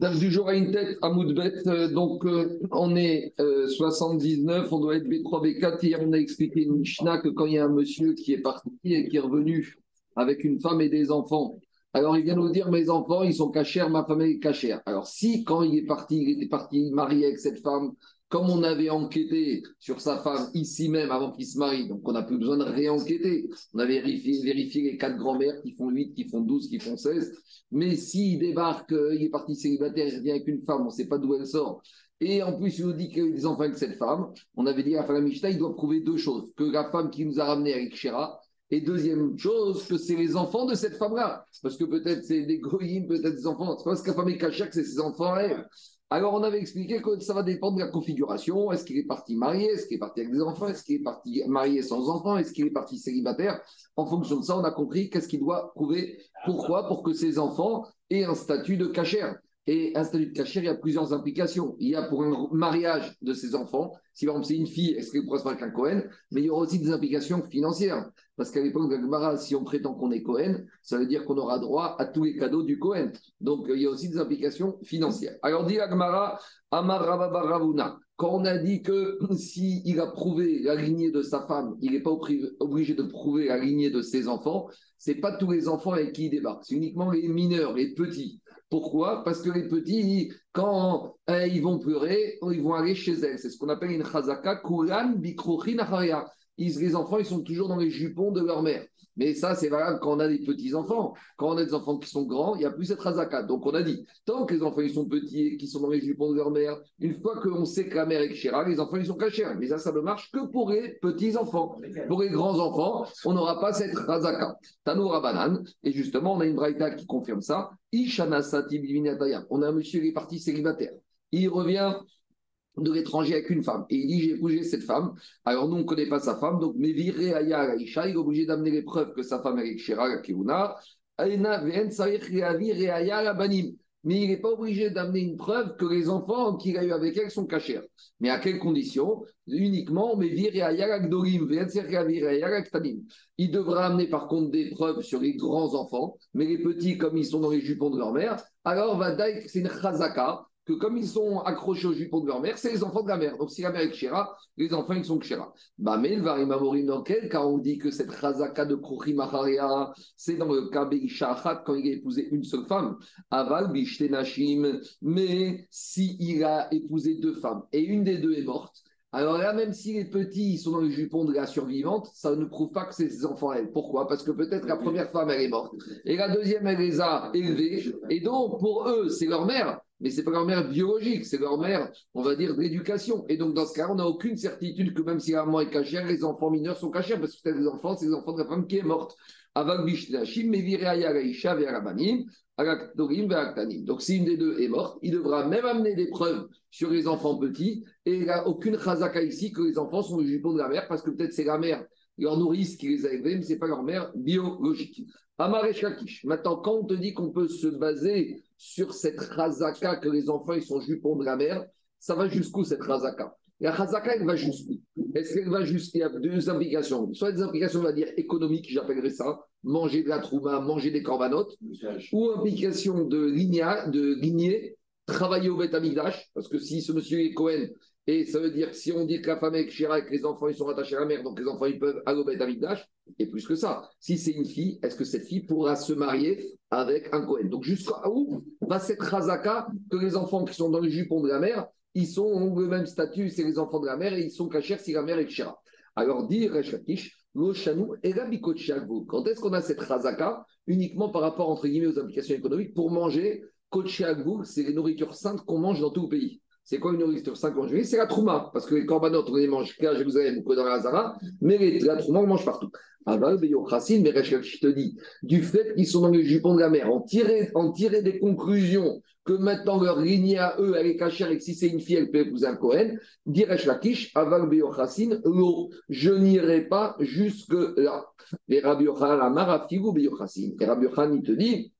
Du jour à une tête à Moudbet, euh, donc euh, on est 79, on doit être B3, B4. Hier, on a expliqué une Mishnah que quand il y a un monsieur qui est parti et qui est revenu avec une femme et des enfants, alors il vient nous dire mes enfants, ils sont cachers, ma femme est cachère. Alors si quand il est parti, il était parti marié avec cette femme, comme on avait enquêté sur sa femme ici même avant qu'il se marie, donc on n'a plus besoin de réenquêter. On avait vérifié, les quatre grands-mères qui font 8, qui font 12, qui font 16. Mais s'il débarque, euh, il est parti célibataire, il revient avec une femme, on ne sait pas d'où elle sort. Et en plus, il nous dit qu'il a des enfants avec cette femme. On avait dit à la Mishnah, il doit prouver deux choses. Que la femme qui nous a ramenés avec Shira, et deuxième chose, que c'est les enfants de cette femme-là. Parce que peut-être c'est des goyim, peut-être des enfants. C'est parce que la femme est c'est ses enfants elle. Alors, on avait expliqué que ça va dépendre de la configuration. Est-ce qu'il est parti marié? Est-ce qu'il est parti avec des enfants? Est-ce qu'il est parti marié sans enfants? Est-ce qu'il est parti célibataire? En fonction de ça, on a compris qu'est-ce qu'il doit prouver. Pourquoi? Pour que ses enfants aient un statut de cachère. Et un statut de cachère, il y a plusieurs implications. Il y a pour un mariage de ses enfants, si par exemple c'est une fille, est-ce qu'elle pourrait se marier avec un Cohen Mais il y aura aussi des implications financières. Parce qu'à l'époque de si on prétend qu'on est Cohen, ça veut dire qu'on aura droit à tous les cadeaux du Cohen. Donc il y a aussi des implications financières. Alors dit Agmara, Amar quand on a dit que s'il il a prouvé la lignée de sa femme, il n'est pas obligé de prouver la lignée de ses enfants, c'est pas tous les enfants avec qui il débarque, c'est uniquement les mineurs, les petits. Pourquoi? Parce que les petits, quand hein, ils vont pleurer, ils vont aller chez elles. C'est ce qu'on appelle une chazaka, kulan bikruchin Les enfants, ils sont toujours dans les jupons de leur mère. Mais ça, c'est valable quand on a des petits-enfants. Quand on a des enfants qui sont grands, il n'y a plus cette razaka. Donc on a dit, tant que les enfants ils sont petits et qui sont dans les jupons de leur mère, une fois qu'on sait que la mère est chéra, les enfants ils sont cachés. Mais ça, ça ne marche que pour les petits-enfants. Pour les grands-enfants, on n'aura pas cette razaka. Tanoura banane. Et justement, on a une braïta qui confirme ça. On a un monsieur qui est parti célibataire. Il revient de l'étranger avec une femme. Et il dit, j'ai bougé cette femme. Alors nous, on ne connaît pas sa femme. Donc, mais viré Aya il est obligé d'amener les preuves que sa femme est Shira, la Kiuna. Mais il n'est pas obligé d'amener une preuve que les enfants qu'il a eu avec elle sont cachés. Mais à quelles conditions? Uniquement, Il devra amener par contre des preuves sur les grands enfants, mais les petits, comme ils sont dans les jupons de leur mère, alors c'est une chazaka que comme ils sont accrochés au jupon de leur mère, c'est les enfants de la mère. Donc si la mère est kshira, les enfants ils sont kshira. Bah mais le varimamorim dans quel cas on dit que cette razaka de Kruchi Maharia, c'est dans le cas Beishachat quand il a épousé une seule femme? Aval Bishtenashim, mais s'il a épousé deux femmes et une des deux est morte, alors là, même si les petits sont dans le jupon de la survivante, ça ne prouve pas que c'est ses enfants elle. Pourquoi? Parce que peut-être la première femme, elle est morte. Et la deuxième, elle les a élevés. Et donc, pour eux, c'est leur mère mais ce n'est pas leur mère biologique, c'est leur mère, on va dire, d'éducation. Et donc, dans ce cas, on n'a aucune certitude que même si la maman est cachère, les enfants mineurs sont cachés, parce que c'est les enfants, c'est les enfants de la femme qui est morte. Donc, si une des deux est morte, il devra même amener des preuves sur les enfants petits, et il n'y a aucune chazaka ici que les enfants sont le jupon de la mère, parce que peut-être c'est la mère, leur nourrice qui les a élevés, mais ce n'est pas leur mère biologique. Maintenant, quand on te dit qu'on peut se baser sur cette razaka que les enfants ils sont jupons de la mère, ça va jusqu'où cette razaka La razaka, elle va jusqu'où? Est-ce qu'elle va jusqu'à Il y a deux implications. Soit des implications, on va dire, économiques, j'appellerais ça, manger de la trouma, manger des corbanotes, ou implication de, ligna, de lignée, travailler au Beth parce que si ce monsieur est Cohen, et ça veut dire si on dit que la femme est Kshira et que les enfants ils sont rattachés à la mère, donc les enfants ils peuvent aller au Beth et plus que ça, si c'est une fille, est-ce que cette fille pourra se marier avec un Cohen Donc jusqu'à où va cette razaka que les enfants qui sont dans le jupon de la mère, ils sont ont le même statut, c'est les enfants de la mère et ils sont cachés si la mère est Kshira. Alors dit Rechakish, et Quand est-ce qu'on a cette razaka uniquement par rapport entre guillemets aux implications économiques pour manger c'est les nourritures saintes qu'on mange dans tout le pays? C'est quoi une nourriture 5 conjuguée C'est la trouma, parce que les corbanotes, on les mange qu'à Jérusalem ou que dans la Hazara, mais la trouma, on mange partout. Aval, Beyochrasin, mais je te dis, du fait qu'ils sont dans le jupon de la mer, en tirer, en tirer des conclusions que maintenant leur lignée à eux, elle est cachée et que si c'est une fille, elle peut épouser un Cohen, dirais Lakish, Aval, Beyochrasin, l'eau, je n'irai pas jusque là. Et Rabbi Yochanan, la Marafigu, Beyochrasin. Et Rabbi il te dit,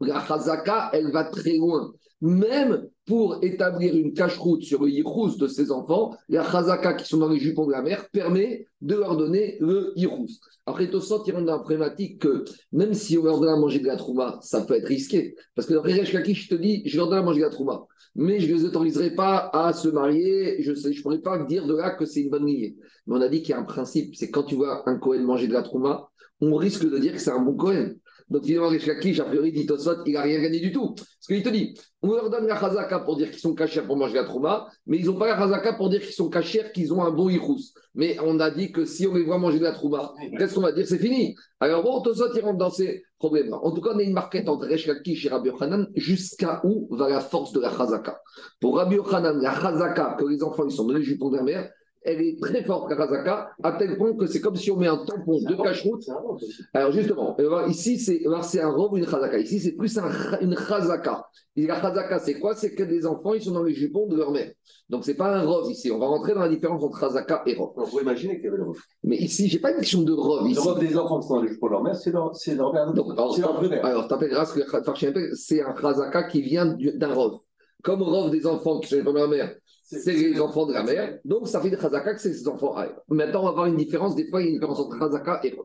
la chazaka, elle va très loin. Même pour établir une cache-route sur le yirous de ses enfants, la chazaka qui sont dans les jupons de la mer permet de leur donner le yirous. Après, Tosot, il rentre dans la problématique que même si on leur donne à manger de la trouma, ça peut être risqué. Parce que dans Regesh Kaki, je te dis, je leur donne à manger de la trouma, mais je ne les autoriserai pas à se marier. Je ne pourrais pas dire de là que c'est une bonne lignée. Mais on a dit qu'il y a un principe, c'est quand tu vois un Cohen manger de la trouma, on risque de dire que c'est un bon Cohen. Donc finalement, Resh a priori, dit Tosot, il n'a rien gagné du tout. Parce qu'il te dit, on leur donne la chazaka pour dire qu'ils sont cachés pour manger la trouma, mais ils n'ont pas la chazaka pour dire qu'ils sont cachés, qu'ils ont un bon irous. Mais on a dit que si on les voit manger de la trouma, qu'est-ce qu'on va dire? C'est fini. Alors bon, Tosot, il rentre dans ces problèmes En tout cas, on a une marquette entre Resh et Rabbi Yochanan jusqu'à où va la force de la chazaka? Pour Rabbi Yochanan, la chazaka, que les enfants ils sont dans les jupons de elle est très forte, Karazaka, à tel point que c'est comme si on met un tampon de cache-route. Alors justement, ici c'est un robe ou une Chazaka. Ici c'est plus une Chazaka. Et la Chazaka, c'est quoi? C'est que les enfants, ils sont dans les jupons de leur mère. Donc c'est pas un robe ici. On va rentrer dans la différence entre Chazaka et robe. On peut imaginer qu'il y avait le robe. Mais ici, j'ai pas une question de robe. Ici. Le robe des enfants qui sont dans les jupons de leur mère, c'est leur, leur mère. Donc, alors, leur mère. Alors, c'est un Chazaka qui vient d'un robe. Comme robe des enfants qui sont dans leur mère c'est les enfants de la mère. Donc, ça fait des chazaka que c'est ses enfants. Maintenant, on va voir une différence. Des fois, il y a une différence entre chazaka et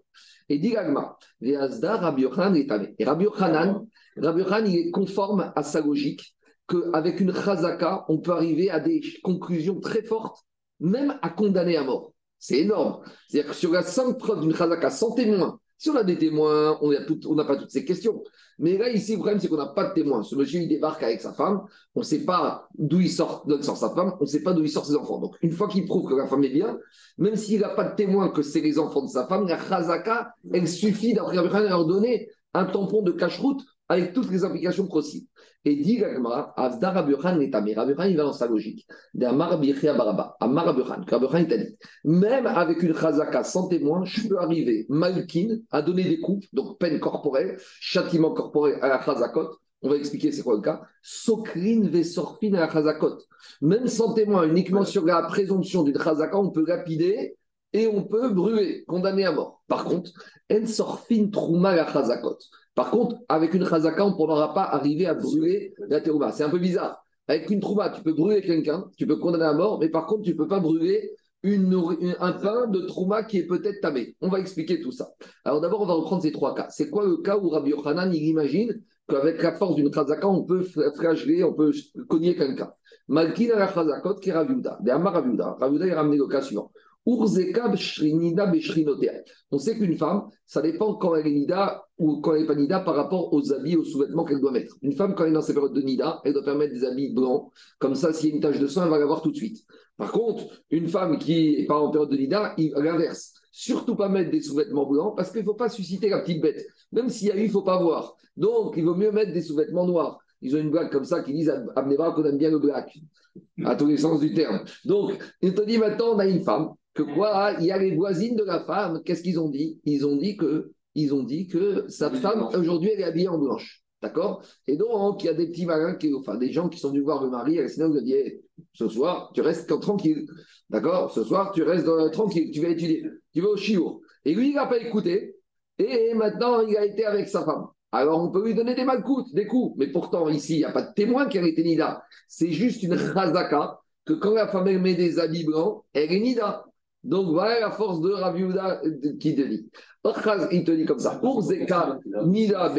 Et dit Gagma, Rabbi Yochanan est Et Rabbi Yochanan, Rabbi il est conforme à sa logique qu'avec une chazaka, on peut arriver à des conclusions très fortes, même à condamner à mort. C'est énorme. C'est-à-dire que sur la simple preuve d'une chazaka sans témoin, si on a des témoins, on n'a pas toutes ces questions. Mais là, ici, le problème, c'est qu'on n'a pas de témoins. Ce monsieur, il débarque avec sa femme. On ne sait pas d'où il sort, sort sa femme. On ne sait pas d'où il sort ses enfants. Donc, une fois qu'il prouve que la femme est bien, même s'il n'a pas de témoins que c'est les enfants de sa femme, la chazaka, elle suffit d'après leur donner un tampon de cache-route avec toutes les implications possibles. Et dit Gagmara, Avda Rabuchan est Amir. Rabuchan, il va dans sa logique. D'Amar Bichia Baraba. Amar Rabuchan. Rabuchan, il t'a dit. Même avec une chazaka sans témoin, je peux arriver, malkin, à donner des coups, donc peine corporelle, châtiment corporel à la chazakot. On va expliquer c'est quoi le cas. Sokrin vesorfin à la chazakot. Même sans témoin, uniquement sur la présomption d'une chazaka, on peut lapider et on peut brûler, condamner à mort. Par contre, en sorfin trouma la chazakot. Par contre, avec une chazaka, on ne pourra pas arriver à brûler la terouma. C'est un peu bizarre. Avec une trouma, tu peux brûler quelqu'un, tu peux condamner à mort, mais par contre, tu ne peux pas brûler un pain de trouma qui est peut-être tamé. On va expliquer tout ça. Alors d'abord, on va reprendre ces trois cas. C'est quoi le cas où Rabbi Yochanan, il imagine qu'avec la force d'une chazaka, on peut flageller, on peut cogner quelqu'un? Malkin a la chazakot qui est Raviuda. Raviuda. Il ramène le cas suivant. On sait qu'une femme, ça dépend quand elle est nida ou quand elle n'est pas nida par rapport aux habits, aux sous-vêtements qu'elle doit mettre. Une femme, quand elle est dans ses périodes de nida, elle doit permettre des habits blancs. Comme ça, s'il y a une tache de sang, elle va l'avoir tout de suite. Par contre, une femme qui n'est pas en période de nida, l'inverse. Surtout pas mettre des sous-vêtements blancs parce qu'il ne faut pas susciter la petite bête. Même s'il y a eu, il ne faut pas voir. Donc, il vaut mieux mettre des sous-vêtements noirs. Ils ont une blague comme ça qui disent Abneva qu'on aime bien le black, à tous les sens du terme. Donc, il te dit maintenant, on a une femme que quoi Il y a les voisines de la femme. Qu'est-ce qu'ils ont dit? Ils ont dit que, ils ont dit que sa femme aujourd'hui elle est habillée en blanche. D'accord? Et donc, il y a des petits malins, qui, enfin des gens qui sont venus voir le mari, et Seigneur lui a dit Ce soir, tu restes tranquille. D'accord? Ce soir, tu restes tranquille, tu vas étudier. Tu vas au chiour. Et lui, il n'a pas écouté. Et maintenant, il a été avec sa femme. Alors, on peut lui donner des malcoutes, des coups. Mais pourtant, ici, il n'y a pas de témoin qui a été nida. C'est juste une razaka que quand la femme met des habits blancs, elle est nida. Donc voilà la force de Raviuda qui te dit. Il te dit comme ça. Pour Zeka, Nida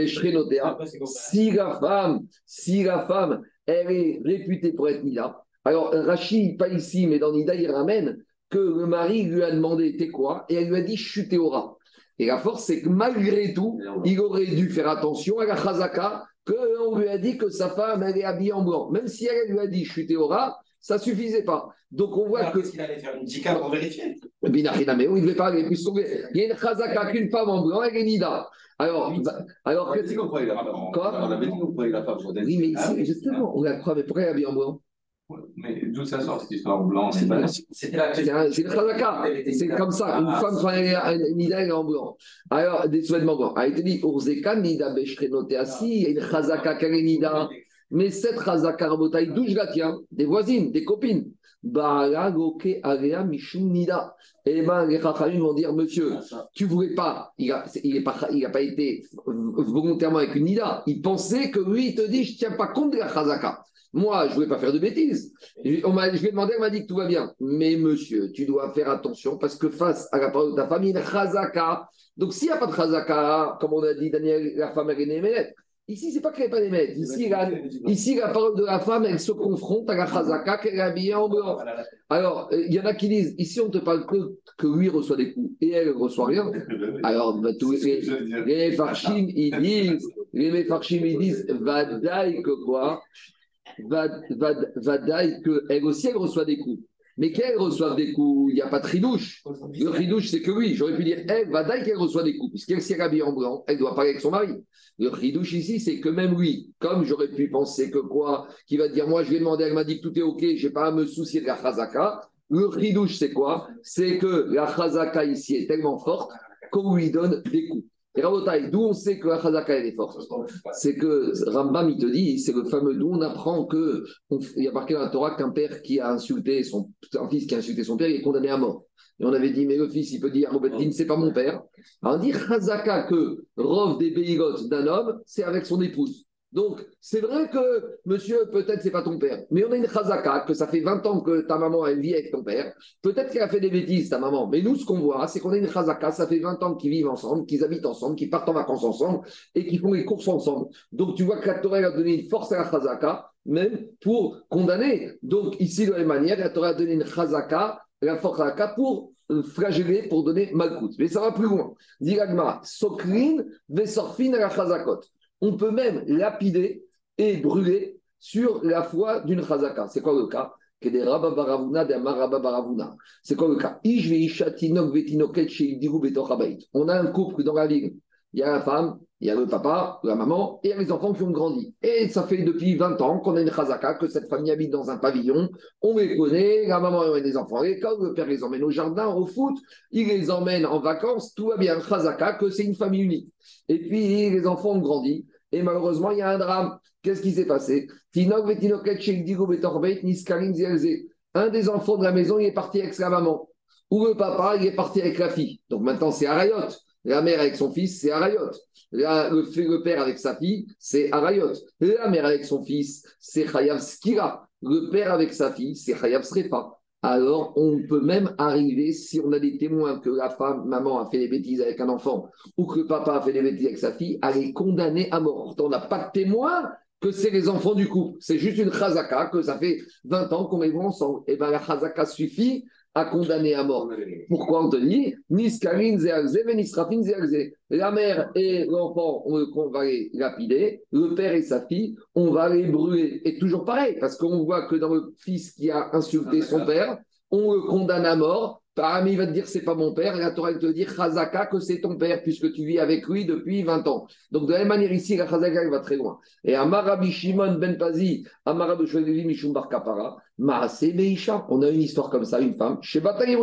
si la femme, si la femme, elle est réputée pour être Nida. Alors Rachid, pas ici, mais dans Nida, il ramène que le mari lui a demandé T'es quoi? Et elle lui a dit Je suis Théora. Et la force, c'est que malgré tout, il aurait dû faire attention à la Chazaka, qu'on lui a dit que sa femme, elle est habillée en blanc. Même si elle lui a dit Je suis Théora, ça suffisait pas. Donc on voit Alors, que. Est-ce qu'il allait faire une tika pour vérifier mais il ne devait pas aller plus sauver. Il y a une chazaka qu'une femme en blanc, elle est nida. Alors, bah, alors que. qu'on croyait la femme. Quoi On avait dit qu'on croyait la femme. Oui, mais ici, justement, on la croit, mais pourquoi elle est habillée en blanc mais d'où ça sort cette histoire en blanc? C'est le chazaka. C'est comme ça. Une femme, quand elle est nida, elle est en blanc. Alors, des sous-vêtements blancs. Elle a été dit, Urzeka, nida, beshre, noté assis. Il y a une chazaka, qu'elle est nida. Mais cette Chazaka Rabotai, d'où je la tiens Des voisines, des copines. Nida. Et ben, les Chachamim vont dire, monsieur, tu voulais pas, il n'a il pas, il été volontairement avec une Nida. Il pensait que lui, il te dit, je ne tiens pas compte de la Chazaka. Moi, je ne voulais pas faire de bêtises. je lui ai demandé, elle m'a dit que tout va bien. Mais monsieur, tu dois faire attention parce que face à la parole de ta famille, une chazaka. Donc, s'il n'y a pas de chazaka, comme on a dit, Daniel, la femme, elle est Ici, ce n'est pas qu'elle n'est pas des Ici, la, ici, la parole de la femme, elle se confronte à la chazaka qu'elle est habillée en blanc. Alors, il y en a qui disent, ici, on ne te parle que que lui reçoit des coups et elle ne reçoit rien. Alors, bah, tous les, les farchim, ils disent, les farchim, ils disent, vadaï que quoi? Va, va, va qu'elle aussi, elle reçoit des coups. Mais qu'elle reçoive des coups, il n'y a pas de ridouche. Le ridouche, c'est que oui, j'aurais pu dire, elle, va qu'elle reçoit des coups, puisqu'elle s'est habillée en blanc, elle doit parler avec son mari. Le ridouche ici, c'est que même lui, comme j'aurais pu penser que quoi, qui va dire, moi, je vais demander, elle m'a dit que tout est OK, je n'ai pas à me soucier de la chazaka. Le ridouche, c'est quoi? C'est que la chazaka ici est tellement forte qu'on lui donne des coups. Et Rabotai, d'où on sait que la Chazaka est forte C'est que Rambam, il te dit, c'est le fameux d'où on apprend que il y a marqué dans la Torah qu'un père qui a insulté son un fils qui a insulté son père, il est condamné à mort. Et on avait dit, mais le fils, il peut dire, Robert c'est pas mon père. Alors on dit Chazaka que Rov des Béigotes d'un homme, c'est avec son épouse. Donc, c'est vrai que, monsieur, peut-être c'est pas ton père, mais on a une chazaka, que ça fait 20 ans que ta maman, elle vit avec ton père. Peut-être qu'elle a fait des bêtises, ta maman. Mais nous, ce qu'on voit, c'est qu'on a une chazaka, ça fait 20 ans qu'ils vivent ensemble, qu'ils habitent ensemble, qu'ils partent en vacances ensemble et qu'ils font les courses ensemble. Donc, tu vois que la Torah a donné une force à la chazaka, même pour condamner. Donc, ici, de la même manière, la Torah a donné une chazaka, la force à la pour euh, flageller, pour donner malcoute. Mais ça va plus loin. Diragma, soklin, vesorfin la chazakot on peut même lapider et brûler sur la foi d'une chazaka. C'est quoi le cas? C'est quoi le cas? On a un couple dans la ville. Il y a la femme, il y a le papa, la maman, et il y a les enfants qui ont grandi. Et ça fait depuis 20 ans qu'on a une chazaka, que cette famille habite dans un pavillon. On les connaît, la maman emmène les enfants à l'école, le père les emmène au jardin, au foot, il les emmène en vacances, tout va bien. Chazaka, que c'est une famille unique. Et puis les enfants ont grandi. Et malheureusement, il y a un drame. Qu'est-ce qui s'est passé? Un des enfants de la maison, il est parti avec sa maman. Ou le papa, il est parti avec la fille. Donc maintenant, c'est Arayot. La mère avec son fils, c'est Arayot. le, père avec sa fille, c'est Arayot. La mère avec son fils, c'est Chayav Skira. Le père avec sa fille, c'est Chayav Srefa alors on peut même arriver, si on a des témoins que la femme, maman a fait des bêtises avec un enfant, ou que le papa a fait des bêtises avec sa fille, à les condamner à mort. On n'a pas de témoins que c'est les enfants du couple. C'est juste une chazaka, que ça fait 20 ans qu'on est ensemble. Et bien la chazaka suffit à condamner à mort. Pourquoi on te dit La mère et l'enfant, on, va les lapider. Le père et sa fille, on va les brûler. Et toujours pareil, parce qu'on voit que dans le fils qui a insulté son père, on le condamne à mort Parami il va te dire c'est pas mon père, et la Torah te dire Chazaka que c'est ton père, puisque tu vis avec lui depuis 20 ans. Donc de la même manière ici, la Chazaka va très loin. Et Amarabi Shimon Ben Pazi, Amarabi Mishum Bar Kapara, Maase Meisha, on a une histoire comme ça, une femme, chez Bataille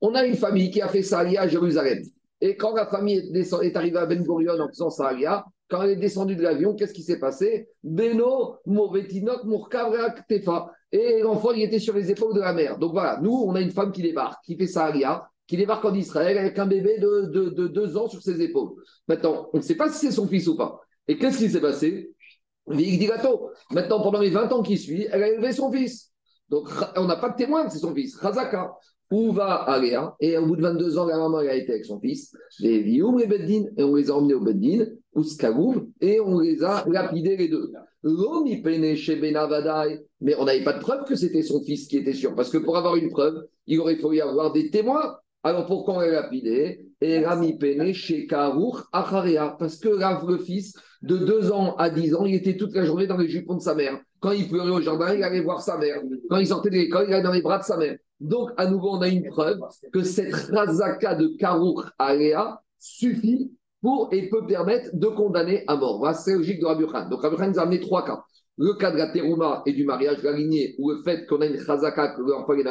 on a une famille qui a fait Saria à Jérusalem. Et quand la famille est, arrivée à Ben Gurion en faisant Saria, quand elle est descendue de l'avion, qu'est-ce qui s'est passé? Beno, Movetinok, Murkavrak, Tefa et l'enfant, il était sur les épaules de la mère. Donc voilà, nous, on a une femme qui débarque, qui fait Saharia, qui débarque en Israël avec un bébé de, de, deux ans sur ses épaules. Maintenant, on ne sait pas si c'est son fils ou pas. Et qu'est-ce qui s'est passé? Maintenant, pendant les 20 ans qui suivent, elle a élevé son fils. Donc, on n'a pas de témoin que c'est son fils. Razaka. Où va Aléa Et au bout de 22 ans, la maman a été avec son fils. Les Vioum, les Beddin, et on les a emmenés au Beddin, ou Skagoum, et on les a lapidés les deux. Mais on n'avait pas de preuve que c'était son fils qui était sûr. Parce que pour avoir une preuve, il aurait fallu avoir des témoins. Alors pourquoi on l'a lapidé? Et Rami Pene chez Karour Acharea. Parce que le fils, de 2 ans à 10 ans, il était toute la journée dans les jupons de sa mère. Quand il pleurait au jardin, il allait voir sa mère. Quand il sortait de l'école, il allait dans les bras de sa mère. Donc, à nouveau, on a une preuve que cette razaka de Karour Area suffit pour et peut permettre de condamner à mort. Voilà, c'est logique de Rabbi Khan. Donc Rabbi nous a amené trois cas. Le cas de la terouma et du mariage de la lignée, ou le fait qu'on a une chazaka, que l'enfant est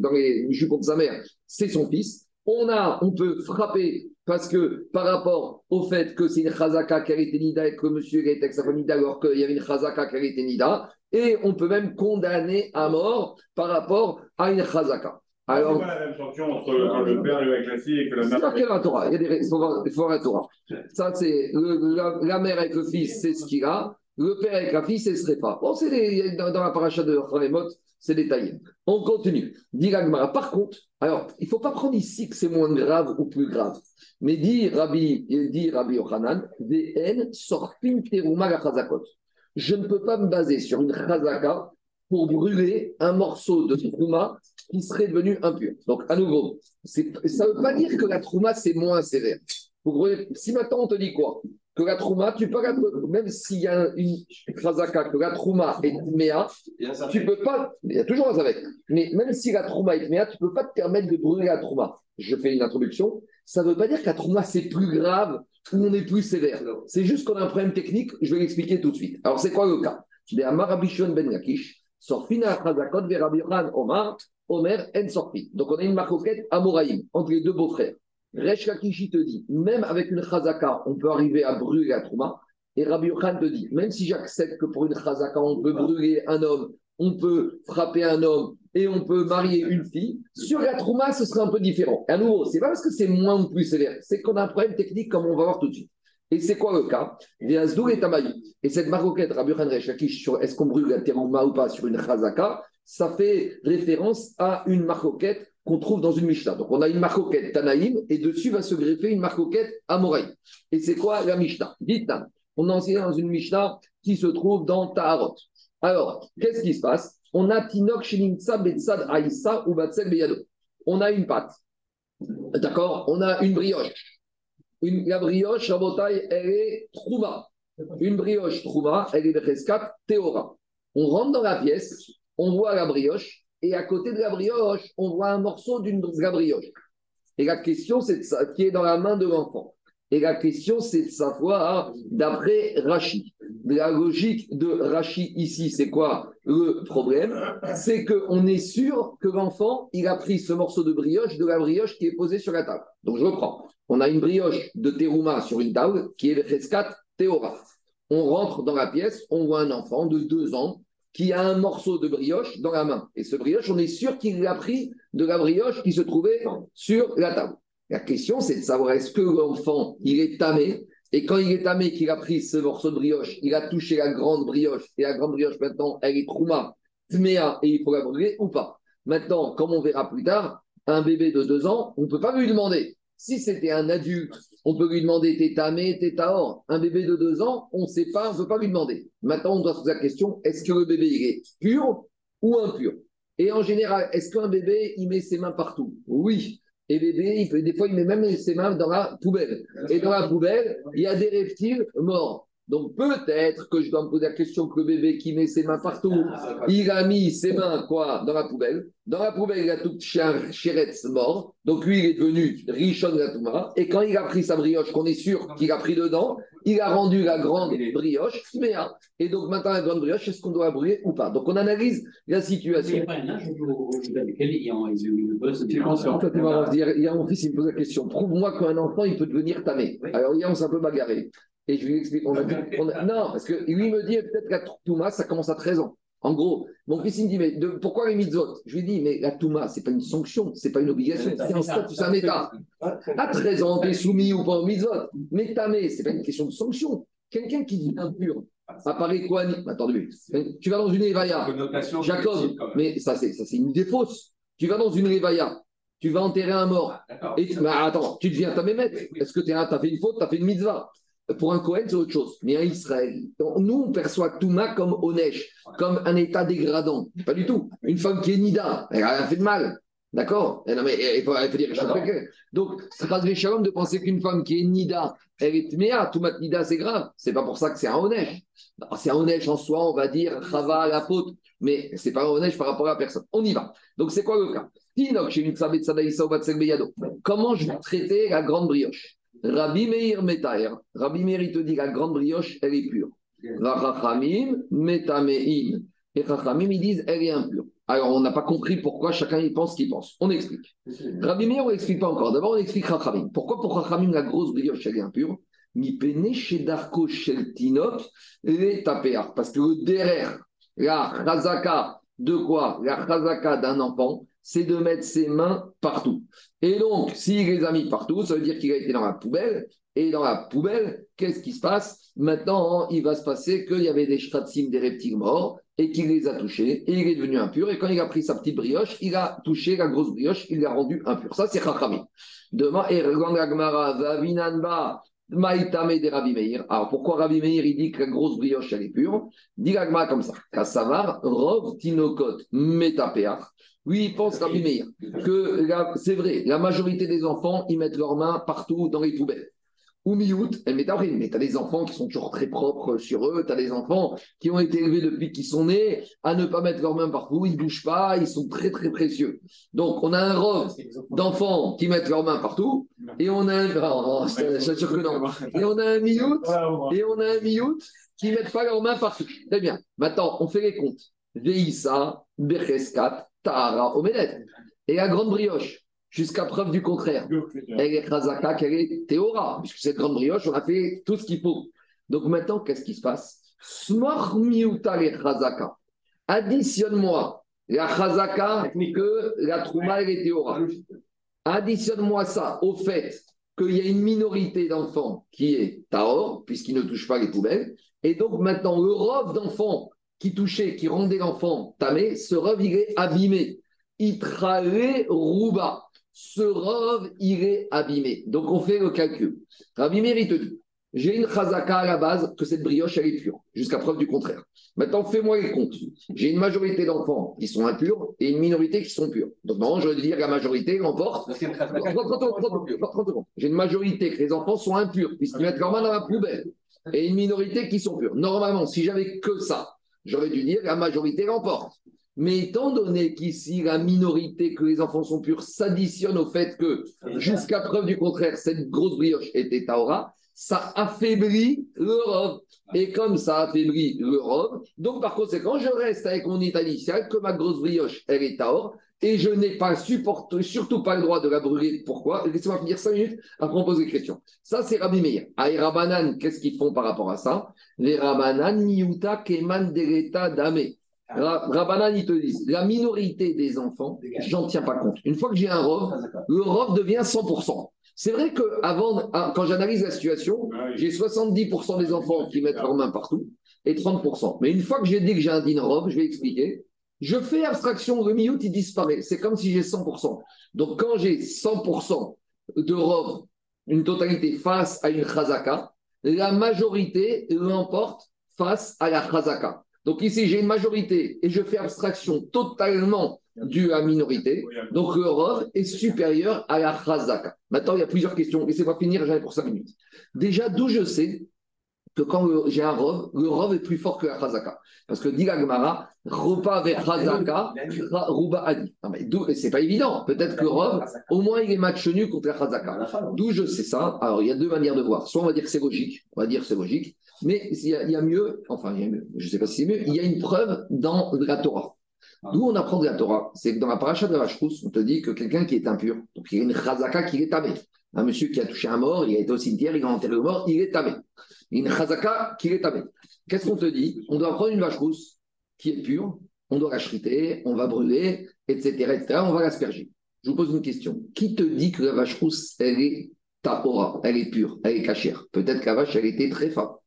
dans les jupons de sa mère, c'est son fils. On, a, on peut frapper Parce que par rapport au fait que c'est une chazaka qui a été nida et que monsieur était avec sa famille alors qu'il y avait une chazaka qui a été nida, et on peut même condamner à mort par rapport à une chazaka. Alors, c'est pas la même sanction entre le père avec la fille et que la mère. C'est la Torah. Il, y a des, il, faut voir, il faut voir la Torah. Ça, c'est la, la, mère avec le fils, c'est ce qu'il a. Le père avec la fille, ce serait pas. Bon, c'est dans, la paracha de Ralemot, c'est détaillé. On continue. Dit Par contre, alors, il ne faut pas prendre ici que c'est moins grave ou plus grave. Mais dit Rabbi, dit Rabbi Yochanan, VN sortin teruma la chazakot. Je ne peux pas me baser sur une chazaka pour brûler un morceau de trouma qui serait devenu impur. Donc, à nouveau, ça ne veut pas dire que la trouma, c'est moins sévère. Si maintenant on te dit quoi? Que la trouma, tu peux, même s'il y a une khazaka, que la trouma est méa, tu peux pas, il y a toujours un avec, mais même si la trouma est méa, tu ne peux pas te permettre de brûler la trouma. Je fais une introduction. Ça ne veut pas dire que la trouma, c'est plus grave ou on est plus sévère. C'est juste qu'on a un problème technique, je vais l'expliquer tout de suite. Alors, c'est quoi le cas? Ben Yakish, Sorfina Khazakot Omar, Omer En Sorfi. Donc, on a une marcoquette Amoraïm entre les deux beaux-frères. Resh Lakishi te dit, même avec une chazaka, on peut arriver à brûler la trouma. Et Rabbi Yochan te dit, même si j'accepte que pour une chazaka, on peut brûler un homme, on peut frapper un homme et on peut marier une fille, sur la trouma, ce serait un peu différent. à nouveau, c'est pas parce que c'est moins ou plus sévère, c'est qu'on a un problème technique comme on va voir tout de suite. Et c'est quoi le cas? Et cette maroquette, Rabbi Yochan Resh Lakish, sur est-ce qu'on brûle la trouma ou pas sur une chazaka, ça fait référence à une maroquette qu'on trouve dans une Mishnah. Donc on a une marcoquette Tanaïm et dessus va se greffer une marcoquette Amoraï. Et c'est quoi la Mishnah? Dites on a enseigné dans une Mishnah qui se trouve dans Taharot. Alors, qu'est-ce qui se passe? On a Tinok Shinimtsa Betsad Aïssa ou Batsel Beyado. On a une pâte. D'accord? On a une brioche. Une, la brioche, Rabotai, elle est Trouma. Une brioche Trouma, elle est Reskat Théora. On rentre dans la pièce, on voit la brioche, et à côté de la brioche, on voit un morceau d'une brioche. Et la question, c'est qui est dans la main de l'enfant. Et la question, c'est de savoir, d'après Rachi, la logique de Rachi ici, c'est quoi le problème? C'est qu'on est sûr que l'enfant, il a pris ce morceau de brioche de la brioche qui est posée sur la table. Donc je reprends. On a une brioche de terouma sur une table qui est le rescat théora. On rentre dans la pièce, on voit un enfant de deux ans qui a un morceau de brioche dans la main. Et ce brioche, on est sûr qu'il l'a pris de la brioche qui se trouvait sur la table. La question, c'est de savoir est-ce que l'enfant, il est tamé, et quand il est tamé, qu'il a pris ce morceau de brioche, il a touché la grande brioche, et la grande brioche, maintenant, elle est trouma, tméa, et il faut la brûler ou pas? Maintenant, comme on verra plus tard, un bébé de deux ans, on ne peut pas lui demander. Si c'était un adulte on peut lui demander t'es tamé, t'es taor. Un bébé de deux ans, on ne sait pas, on ne peut pas lui demander. Maintenant, on doit se poser la question est-ce que le bébé est pur ou impur? Et en général, est-ce qu'un bébé il met ses mains partout? Oui. Et bébé, des fois, il met même ses mains dans la poubelle. Et dans la poubelle, il y a des reptiles morts. Donc peut-être que je dois me poser la question que le bébé qui met ses mains partout, il a mis ses mains quoi dans la poubelle. Dans la poubelle, il a tout chéretz mort. Donc lui, il est devenu Richon Gatouma. Et quand il a pris sa brioche, qu'on est sûr qu'il a pris dedans, il a rendu la grande brioche Et donc maintenant, la grande brioche, est-ce qu'on doit la brûler ou pas? Donc on analyse la situation. Il n'y a pas un âge il y a il y a mon fils, il me pose la question. Prouve-moi qu'un enfant, il peut devenir tamé. Alors hier, on s'est un peu bagarré. Et je lui explique. On a non, parce que lui me dit peut-être la Touma, ça commence à 13 ans. En gros, mon fils il me dit mais de, pourquoi les mitzvot? Je lui dis mais la Touma, c'est pas une sanction, c'est pas une obligation, c'est un statut, c'est un état. À 13 ans, tu es soumis ou pas au mitzvot. Mais tamé, c'est pas une question de sanction. Quelqu'un qui dit impur, apparaît quoi Attendez, tu vas dans une Evaya, Jacob, mais ça c'est ça c'est une idée fausse. Tu vas dans une Evaya, tu vas enterrer un mort. Ah, et mais attends, tu deviens ta mémette. Est-ce que tu as fait une faute, tu as fait une mitzvah? Pour un Cohen, c'est autre chose. Mais un Israël, nous, on perçoit Touma comme Onesh, comme un état dégradant. Pas du tout. Une femme qui est Nida, elle a fait de mal. D'accord? Eh Non, mais il faut, il faut dire Donc, c'est pas de de penser qu'une femme qui est Nida, elle est Tméa. Toumat Nida, c'est grave. C'est pas pour ça que c'est un Onesh. C'est un Onesh en soi, on va dire, Chava, la faute. Mais c'est pas un Onesh par rapport à personne. On y va. Donc, c'est quoi le cas? Comment je vais traiter la grande brioche? Rabbi Meir Metaer. Rabbi Meir, il te dit la grande brioche, elle est pure. Rachamim Metamein. Et Rachamim, ils disent elle est impure. Alors, on n'a pas compris pourquoi chacun y pense ce qu'il pense. On explique. Rabbi Meir, on n'explique pas encore. D'abord, on explique Rachamim. Pourquoi pour Rachamim, la grosse brioche, elle est impure? Mi chez Darko les. Parce que derrière, la chazaka de quoi? La chazaka d'un enfant, c'est de mettre ses mains partout. Et donc, s'il les a mis partout, ça veut dire qu'il a été dans la poubelle. Et dans la poubelle, qu'est-ce qui se passe? Maintenant, il va se passer qu'il y avait des shratsim, des reptiles morts, et qu'il les a touchés, et il est devenu impur. Et quand il a pris sa petite brioche, il a touché la grosse brioche, il l'a rendu impur. Ça, c'est Chachamim. Demain, Vavinanba, Maïtame de Rabbi Meir. Alors pourquoi Rabbi Meir il dit que la grosse brioche elle est pure? Dit comme ça. Kassavar, Rov Tinokot, Metapeach. Oui, il pense Rabbi Meir que c'est vrai, la majorité des enfants ils mettent leurs mains partout dans les poubelles ou miout, mais tu as des enfants qui sont toujours très propres sur eux, tu as des enfants qui ont été élevés depuis qu'ils sont nés à ne pas mettre leurs mains partout, ils ne bougent pas, ils sont très très précieux. Donc on a un robe d'enfants qui mettent leurs mains partout, et on a un, oh, sûr que non. Et on a un miout, et on a un miout qui ne mettent pas leurs mains partout. Très bien. Maintenant, on fait les comptes. Veissa, Bercheskat, Tahara, Omedet. Et la grande brioche, jusqu'à preuve du contraire. Elle est Khazaka, qu'elle est Théora, puisque cette grande brioche, on a fait tout ce qu'il faut. Donc maintenant, qu'est-ce qui se passe? Additionne-moi la Khazaka que la Trouma et Théora. Additionne-moi ça au fait qu'il y a une minorité d'enfants qui est Taor, puisqu'ils ne touchent pas les poubelles. Et donc maintenant, le robe d'enfants qui touchait, qui rendait l'enfant tamé, ce robe, il est abîmé. Itrale Rouba ce rove irait abîmer. Donc on fait le calcul. Rabbi il te dit j'ai une chazaka à la base que cette brioche, elle est pure, jusqu'à preuve du contraire. Maintenant, fais-moi les comptes. J'ai une majorité d'enfants qui sont impurs et une minorité qui sont purs. Donc, normalement, je veux dire la majorité l'emporte. J'ai une majorité que les enfants sont impurs, puisqu'ils mettent leur main dans la poubelle, et une minorité qui sont purs. Normalement, si j'avais que ça, j'aurais dû dire la majorité l'emporte. Mais étant donné qu'ici, la minorité, que les enfants sont purs, s'additionne au fait que, jusqu'à preuve du contraire, cette grosse brioche était Taora, ça affaiblit le Et comme ça affaiblit le donc par conséquent, je reste avec mon état initial, que ma grosse brioche, elle est Taor, et je n'ai pas supporté, surtout pas le droit de la brûler. Pourquoi? Laissez-moi finir cinq minutes, après on pose des questions. Ça, c'est Rabbi Meir. Ah, Rabanan, qu'est-ce qu'ils font par rapport à ça? Les Rabanan, Miuta, Keman, Dereta, Dame. Rabbanan, ils te disent, la minorité des enfants, j'en tiens pas compte. Une fois que j'ai un ROV, le ROV devient 100%. C'est vrai que avant, ah, quand j'analyse la situation, j'ai 70% des enfants qui mettent leurs mains partout et 30%. Mais une fois que j'ai dit que j'ai un din ROV, je vais expliquer, je fais abstraction, le miout, il disparaît. C'est comme si j'ai 100%. Donc quand j'ai 100% de ROV, une totalité face à une chazaka, la majorité l'emporte face à la chazaka. Donc ici, j'ai une majorité et je fais abstraction totalement due à minorité. Donc le est supérieur à la Chazaka. Maintenant, il y a plusieurs questions. Laissez-moi finir, j'en ai pour 5 minutes. Déjà, d'où je sais que quand j'ai un Rov, le Rov est plus fort que la Chazaka. Parce que dit la Gemara, Ropa vers Chazaka, Ruba Adi. Non, mais c'est pas évident. Peut-être que Rov, au moins, il est match nul contre la Chazaka. D'où je sais ça Alors, il y a deux manières de voir. Soit on va dire que c'est logique. On va dire c'est logique. Mais il y, a, mieux, enfin, il y a mieux, je ne sais pas si c'est mieux, il y a une preuve dans la Torah. Ah. D'où on apprend de la Torah? C'est que dans la paracha de la Vachrous, on te dit que quelqu'un qui est impur, donc il y a une chazaka qui est tamé. Un monsieur qui a touché un mort, il a été au cimetière, il a enterré le mort, il est tamé. Une chazaka qui est tamé. Qu'est-ce qu'on te dit? On doit prendre une vache rousse qui est pure, on doit la chriter, on va brûler, etc., on va l'asperger. Je vous pose une question. Qui te dit que la vache rousse, elle est tapora, elle est pure, elle est cachère? Peut-être que la vache, elle était très forte.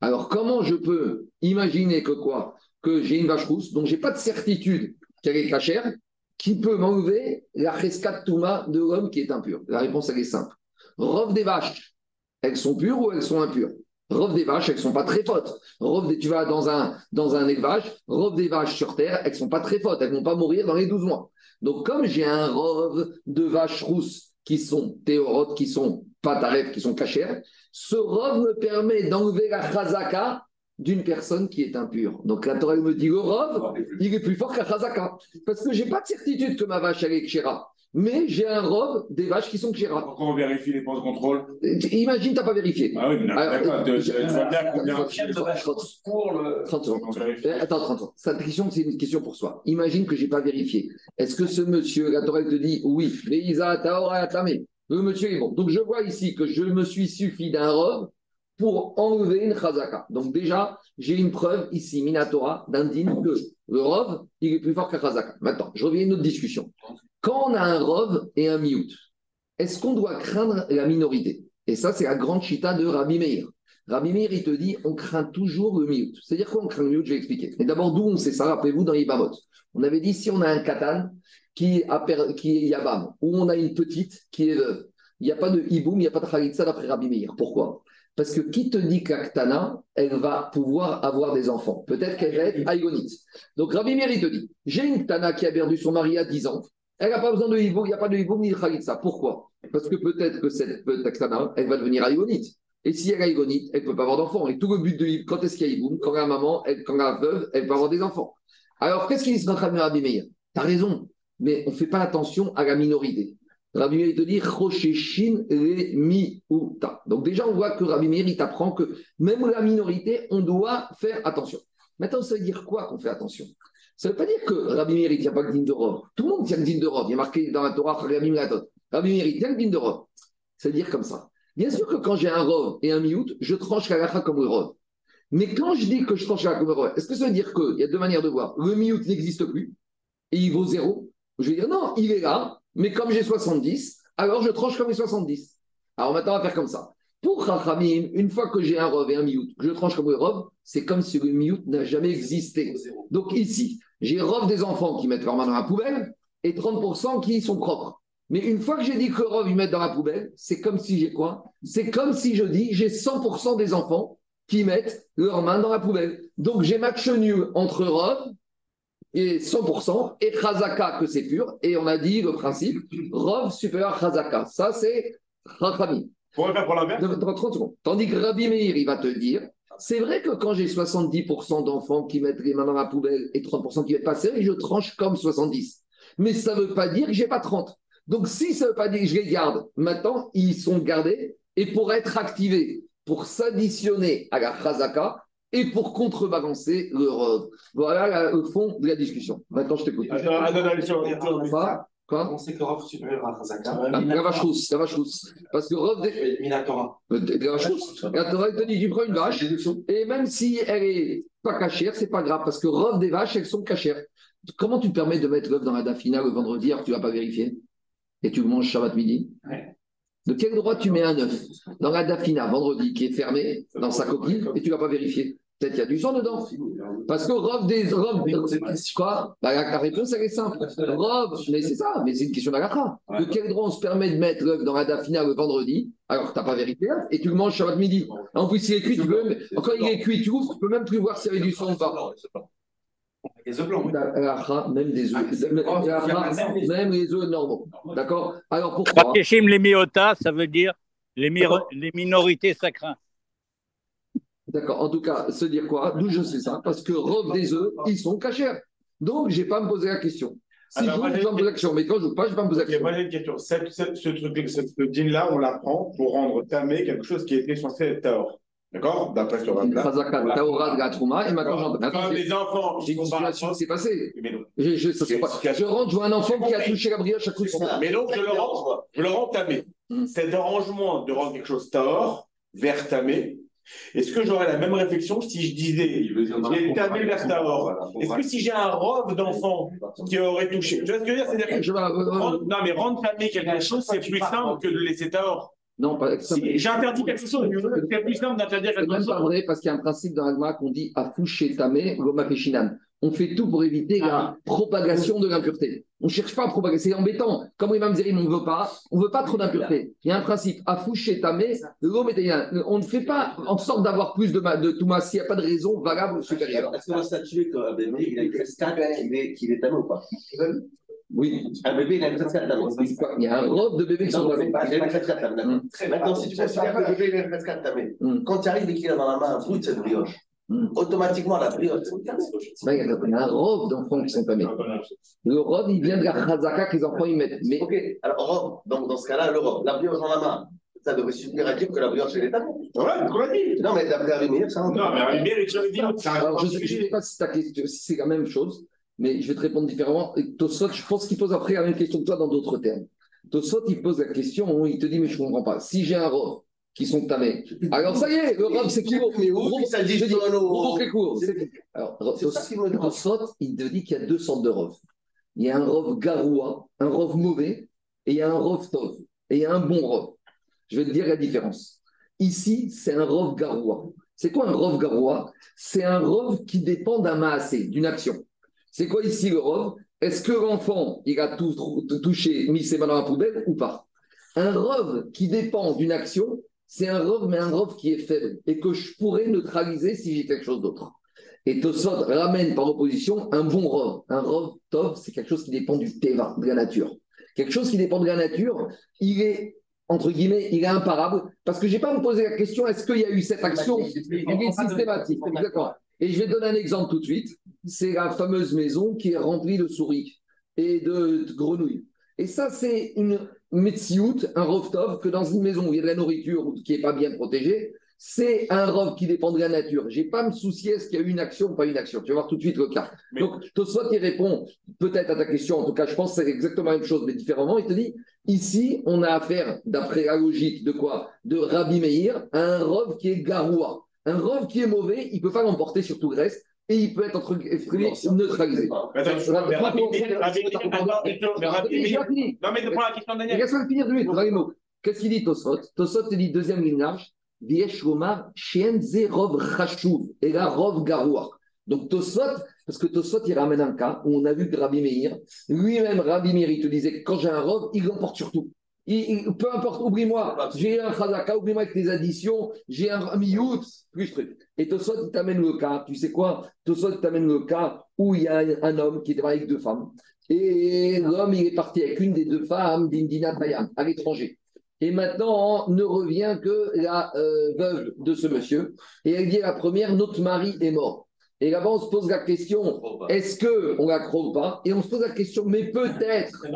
Alors, comment je peux imaginer que quoi? Que j'ai une vache rousse, dont je n'ai pas de certitude qu'elle est cachère, qui peut m'enlever la rescat touma de l'homme qui est impur La réponse, elle est simple. Robe des vaches, elles sont pures ou elles sont impures? Robe des vaches, elles ne sont pas très fortes. Robe tu vas dans un, élevage, robe des vaches sur terre, elles ne sont pas très fortes. Elles ne vont pas mourir dans les 12 mois. Donc, comme j'ai un robe de vaches rousses qui sont théorotes, qui sont pas taref, qui sont cachères, ce robe me permet d'enlever la chazaka d'une personne qui est impure. Donc la Torah me dit le robe, il est plus fort que la chazaka. Parce que je n'ai pas de certitude que ma vache elle est kshera. mais j'ai un robe des vaches qui sont Kshira. Pourquoi on vérifie les points de contrôle? Imagine, tu n'as pas vérifié. Ah oui, mais d'accord, tu vois bien combien. 30 secondes. Eh, Attends, 30 secondes. Cette question, c'est une question pour soi. Imagine que je n'ai pas vérifié. Est-ce que ce monsieur, la Torah te dit oui, mais Isa Taora Atame, le monsieur est bon. Donc je vois ici que je me suis suffi d'un robe pour enlever une chazaka. Donc déjà, j'ai une preuve ici, Minatora, d'indigne que le rov, il est plus fort qu'un chazaka. Maintenant, je reviens à une autre discussion. Quand on a un rov et un miout, est-ce qu'on doit craindre la minorité? Et ça, c'est la grande chita de Rabbi Meir. Rabbi Meir, il te dit, on craint toujours le miout. C'est-à-dire quoi on craint le miout? Je vais expliquer. Mais d'abord, d'où on sait ça? Rappelez-vous dans Ibamot. On avait dit, si on a un katan qui, a qui est yabam, ou on a une petite qui est veuve, il n'y a pas de hiboum, il n'y a pas de khalitsa d'après Rabbi Meir. Pourquoi? Parce que qui te dit qu'Aktana, elle va pouvoir avoir des enfants? Peut-être qu'elle va être aïgonite. Donc Rabbi Meir, te dit, j'ai une Tana qui a perdu son mari à 10 ans, elle n'a pas besoin de hiboum, il n'y a pas de hiboum ni de khalitsa. Pourquoi? Parce que peut-être que cette Aktana, elle va devenir aïgonite. Et si elle est aïgonite, elle ne peut pas avoir d'enfants. Et tout le but de quand est-ce qu'il y a hiboum Quand la maman, elle- quand la veuve, elle peut avoir des enfants. Alors qu'est-ce qu'il dit notre ami Rabbi Meir? Tu as raison, mais on ne fait pas attention à la minorité. Rabbi Meir te dit Rosheshin le miuta. Donc déjà, on voit que Rabbi Meir, il que même la minorité, on doit faire attention. Maintenant, ça veut dire quoi qu'on fait attention? Ça ne veut pas dire que Rabbi Meir, il pas le digne de. Tout le monde tient le digne de. Il y a marqué dans la Torah, Rabbi Meir, il tient le digne de. Ça veut dire comme ça. Bien sûr que quand j'ai un Rov et un miout, je tranche la lacha comme le Rov. Mais quand je dis que je tranche la lacha comme le Rov, est-ce que ça veut dire qu'il y a deux manières de voir? Le miout n'existe plus et il vaut zéro? Je vais dire non, il est là, mais comme j'ai 70, alors je tranche comme les 70. Alors maintenant, on va faire comme ça. Pour Chachamim, une fois que j'ai un Rov et un miout, je tranche comme le Rov, c'est comme si le miout n'a jamais existé. Donc ici, j'ai Rov des enfants qui mettent leur main dans la poubelle et 30% qui sont propres. Mais une fois que j'ai dit que le Rov, ils mettent dans la poubelle, c'est comme si j'ai quoi? C'est comme si je dis j'ai 100% des enfants qui mettent leurs mains dans la poubelle. Donc j'ai match nul entre Rov et 100% et Chazaka que c'est pur. Et on a dit le principe Rov supérieur Chazaka. Ça, c'est Chachamim. Pour faire pour l'inverse dans 30 secondes. Tandis que Rabbi Meir, il va te dire c'est vrai que quand j'ai 70% d'enfants qui mettent les mains dans la poubelle et 30% qui mettent pas serré, je tranche comme 70. Mais ça ne veut pas dire que j'ai pas 30. Donc si ça ne veut pas dire que je les garde, maintenant ils sont gardés et pour être activés, pour s'additionner à la Chazaka et pour contrebalancer le Rov. Voilà la- le fond de la discussion. Maintenant je t'écoute. Sur- Quoi? On sait que Rav supérieur à Chazaka. Ah, La vache rousse, la vache rousse. Parce que Rov, des- Minatora. la vache rousse. La Torah te dit tu prends une vache et même si elle est pas cachère, c'est pas grave parce que Rov des vaches, elles sont cachères. Comment tu te permets de mettre l'œuf dans la dafina le vendredi alors que tu vas pas vérifier et tu manges Shabbat midi? Ouais. De quel droit tu mets un œuf dans la dafina vendredi qui est fermée dans sa coquille et tu vas pas vérifier Peut-être qu'il y a du sang dedans. Parce que Rov des. Rov, quoi Bah, la, la réponse, elle est simple. Rov, mais c'est ça, mais c'est une question d'agakra. De quel droit on se permet de mettre l'œuf dans la dafina le vendredi alors que tu n'as pas vérifié l'œuf et tu le manges Shabbat midi En plus, il est cuit, tu peux même- quand il est cuit, tu ouvres, tu peux même plus voir s'il y avait du sang ou pas. Les œufs blancs. oui. Même des œufs. Ah, même- les œufs normaux. D'accord Alors pourquoi les miota, ça veut dire les, les minorités sacrées. D'accord. En tout cas, se dire quoi D'où je sais ça Parce que Rov des œufs, ils sont cachers. Donc, je n'ai pas à me poser la question. Si Alors, je joue, je me la question. Mais quand je ne joue pas, je ne vais pas me poser la question. une question. Cette- cette- ce truc, ce, ce dîne-là, on l'apprend pour rendre tamé quelque chose qui était censé être taor. D'accord? D'après ce rab-là. Chazaka, on Taora de l'apprend. la Trouma, et maintenant j'entends. J'ai des enfants j'ai une situation qui s'est passée. Mais non. Je, je, ça, pas- je rentre, je vois un enfant qui a touché la brioche à coup de. Mais donc, je le rends, je le rends tamé. Hmm. Cet arrangement de rendre quelque chose taor vers tamé, est-ce que j'aurais la même réflexion si je disais j'ai tamé vers taor Est-ce que si j'ai un robe d'enfant qui aurait touché Tu vois ce que je veux dire? C'est-à-dire que Je vais- rendre- Non, mais rendre tamé quelque chose, c'est plus simple que de le laisser taor. non, pas ça, mais- Si j'interdis quelque chose, c'est plus simple d'interdire C'est quelque même chose. pas vrai parce qu'il y a un principe dans l'Agma qu'on dit Afouché Tamé, Goma Peshinan. On fait tout pour éviter la propagation de l'impureté. On ne cherche pas à propager. C'est embêtant. Comme Imam Zerim, on ne veut pas. On ne veut pas trop d'impureté. Il y a un principe. Tamé, Goma Peshinan. On ne fait pas en sorte d'avoir plus de, ma- de Touma s'il n'y a pas de raison valable ou supérieure. Est-ce qu'on va statuer qu'un bébé, il a une cascade, qu'il est, qu'il est tamé ou pas? Oui. Un bébé, il a une cascade tamé. Il y a un robe de bébé qui sont dans il a une cascade tamé. d'accord. Hum. Maintenant, si tu considères que le bébé, il a une cascade tamé, Hum. quand tu arrives et qu'il a dans la main un de cette brioche. Automatiquement la c'est Bah, Il y a un rov d'enfants qui sont tamés. Le rov, il vient de la chazaka que les enfants y mettent. Mais Ok, alors robe, donc dans ce cas-là, le robe, la brioche dans la main, ça devrait suffire à dire que la. Ouais, c'est ce qu'on a dit. Non, mais d'après Arimir, ça Non, mais Rabbi Meir, il dit, c'est un Alors, je ne sais pas si, ta question- si c'est la même chose, mais je vais te répondre différemment. Tosot, je pense qu'il pose après la même question que toi dans d'autres termes. Tosot, il pose la question, il te dit, mais je ne comprends pas. Si j'ai un robe qui sont tamés, alors ça y est, le robe, c'est court. Mais où Robe, ça dit je dis, dans nos- robe est court. c'est- Alors, C'est. Tosot, il te dit qu'il y a deux sortes de robes. Il y a un robe garoua, un robe mauvais, et il y a un robe tov, et il y a un bon robe. Je vais te dire la différence. Ici, c'est un robe garoua. C'est quoi un robe garoua? C'est un robe qui dépend d'un maasé, d'une action. C'est quoi ici le robe Est-ce que l'enfant, il a tout, tout touché, mis ses mains dans la poubelle ou pas? Un robe qui dépend d'une action, c'est un robe, mais un robe qui est faible et que je pourrais neutraliser si j'ai quelque chose d'autre. Et Tosot ramène par opposition un bon robe. Un robe tov, c'est quelque chose qui dépend du teva, de la nature. Quelque chose qui dépend de la nature, il est, entre guillemets, il est imparable. Parce que je n'ai pas à me poser la question, est-ce qu'il y a eu cette action? Il est systématique. Exactement. Et je vais donner un exemple tout de suite. C'est la fameuse maison qui est remplie de souris et de grenouilles. Et ça, c'est une metsiout, un roftov, que dans une maison où il y a de la nourriture ou qui n'est pas bien protégée, c'est un rov qui dépend de la nature. Je n'ai pas à me soucier est-ce qu'il y a eu une action ou pas une action. Tu vas voir tout de suite le cas. Mais- Donc, Tosfot, il répond peut-être à ta question. En tout cas, je pense que c'est exactement la même chose, mais différemment. Il te dit ici, on a affaire, d'après la logique de quoi? De Rabbi Meir, à un rov qui est garoua. Un rov qui est mauvais, il ne peut pas l'emporter sur tout le reste et il peut être entre guillemets neutralisé. Non, mais prends la question de Daniel. Laisse-moi finir dans les mots. Qu'est-ce qu'il dit Tosfot? Tosfot te dit deuxième ligne large Viesh Lomar, Shienze Rov Chashuv, et la Rov Garoua. Donc Tosfot, parce que Tosfot il ramène un cas où on a vu que Rabbi Meir, lui-même Rabbi Meir, il te disait que quand j'ai un Rov, il l'emporte sur tout. Il- il- peu importe, oublie-moi, j'ai un Chazaka, oublie-moi avec tes additions, j'ai un Miout, plus truc. Et Tosfot, il t'amène le cas, tu sais quoi? Tosfot, il t'amène le cas où il y a un, homme qui était marié avec deux femmes. Et l'homme, il est parti avec une des deux femmes d'Indina Tayam, à l'étranger. Et maintenant, ne revient que la euh, veuve de ce monsieur. Et elle dit à la première, notre mari est mort. Et là-bas, on se pose la question, est-ce qu'on la croit ou pas? Et on se pose la question, mais peut-être,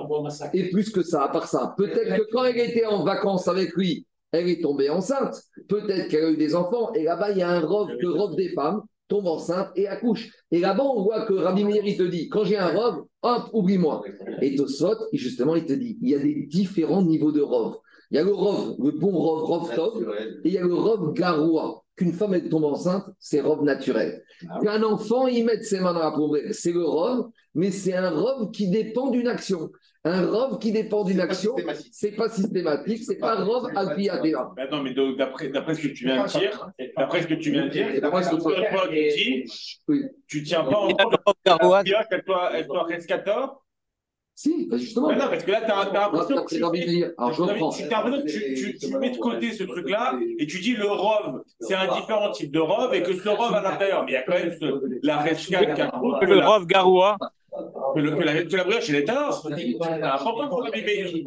et plus que ça, à part ça, peut-être que quand elle était en vacances avec lui, elle est tombée enceinte. Peut-être qu'elle a eu des enfants. Et là-bas, il y a un robe, le robe des femmes tombe enceinte et accouche. Et là-bas, on voit que Rabbi Meir, il te dit, quand j'ai un robe, hop, oublie-moi. Et Tosot, justement, il te dit, il y a des différents niveaux de robe. Il y a le robe, le bon robe, robe top, et il y a le robe garoua. Qu'une femme elle tombe enceinte, c'est robe naturelle. Qu'un enfant y mette ses mains dans la poubelle, c'est le robe, mais c'est un robe qui dépend d'une action. Un robe qui dépend d'une action, c'est pas systématique, c'est pas robe alpiatéa. Mais Attends, mais d'après d'après ce que tu viens de dire, d'après ce que tu viens de dire, d'après ce que tu dis, Oui. tu tiens pas en compte qu'elle soit, elle soit rescator. Si, bah justement. Mais non, parce que là, tu as, l'impression que C'est tu- Meir. Alors, je reprends. tu- t'as l'impression que tu, tu, tu mets de côté ce truc-là et tu dis le robe, c'est un différent type de robe et que ce robe à l'intérieur, mais il y a quand même ce, la rescale qui a que le robe garoua, que, le- que la, que la brioche, elle est. C'est important pour la bébé.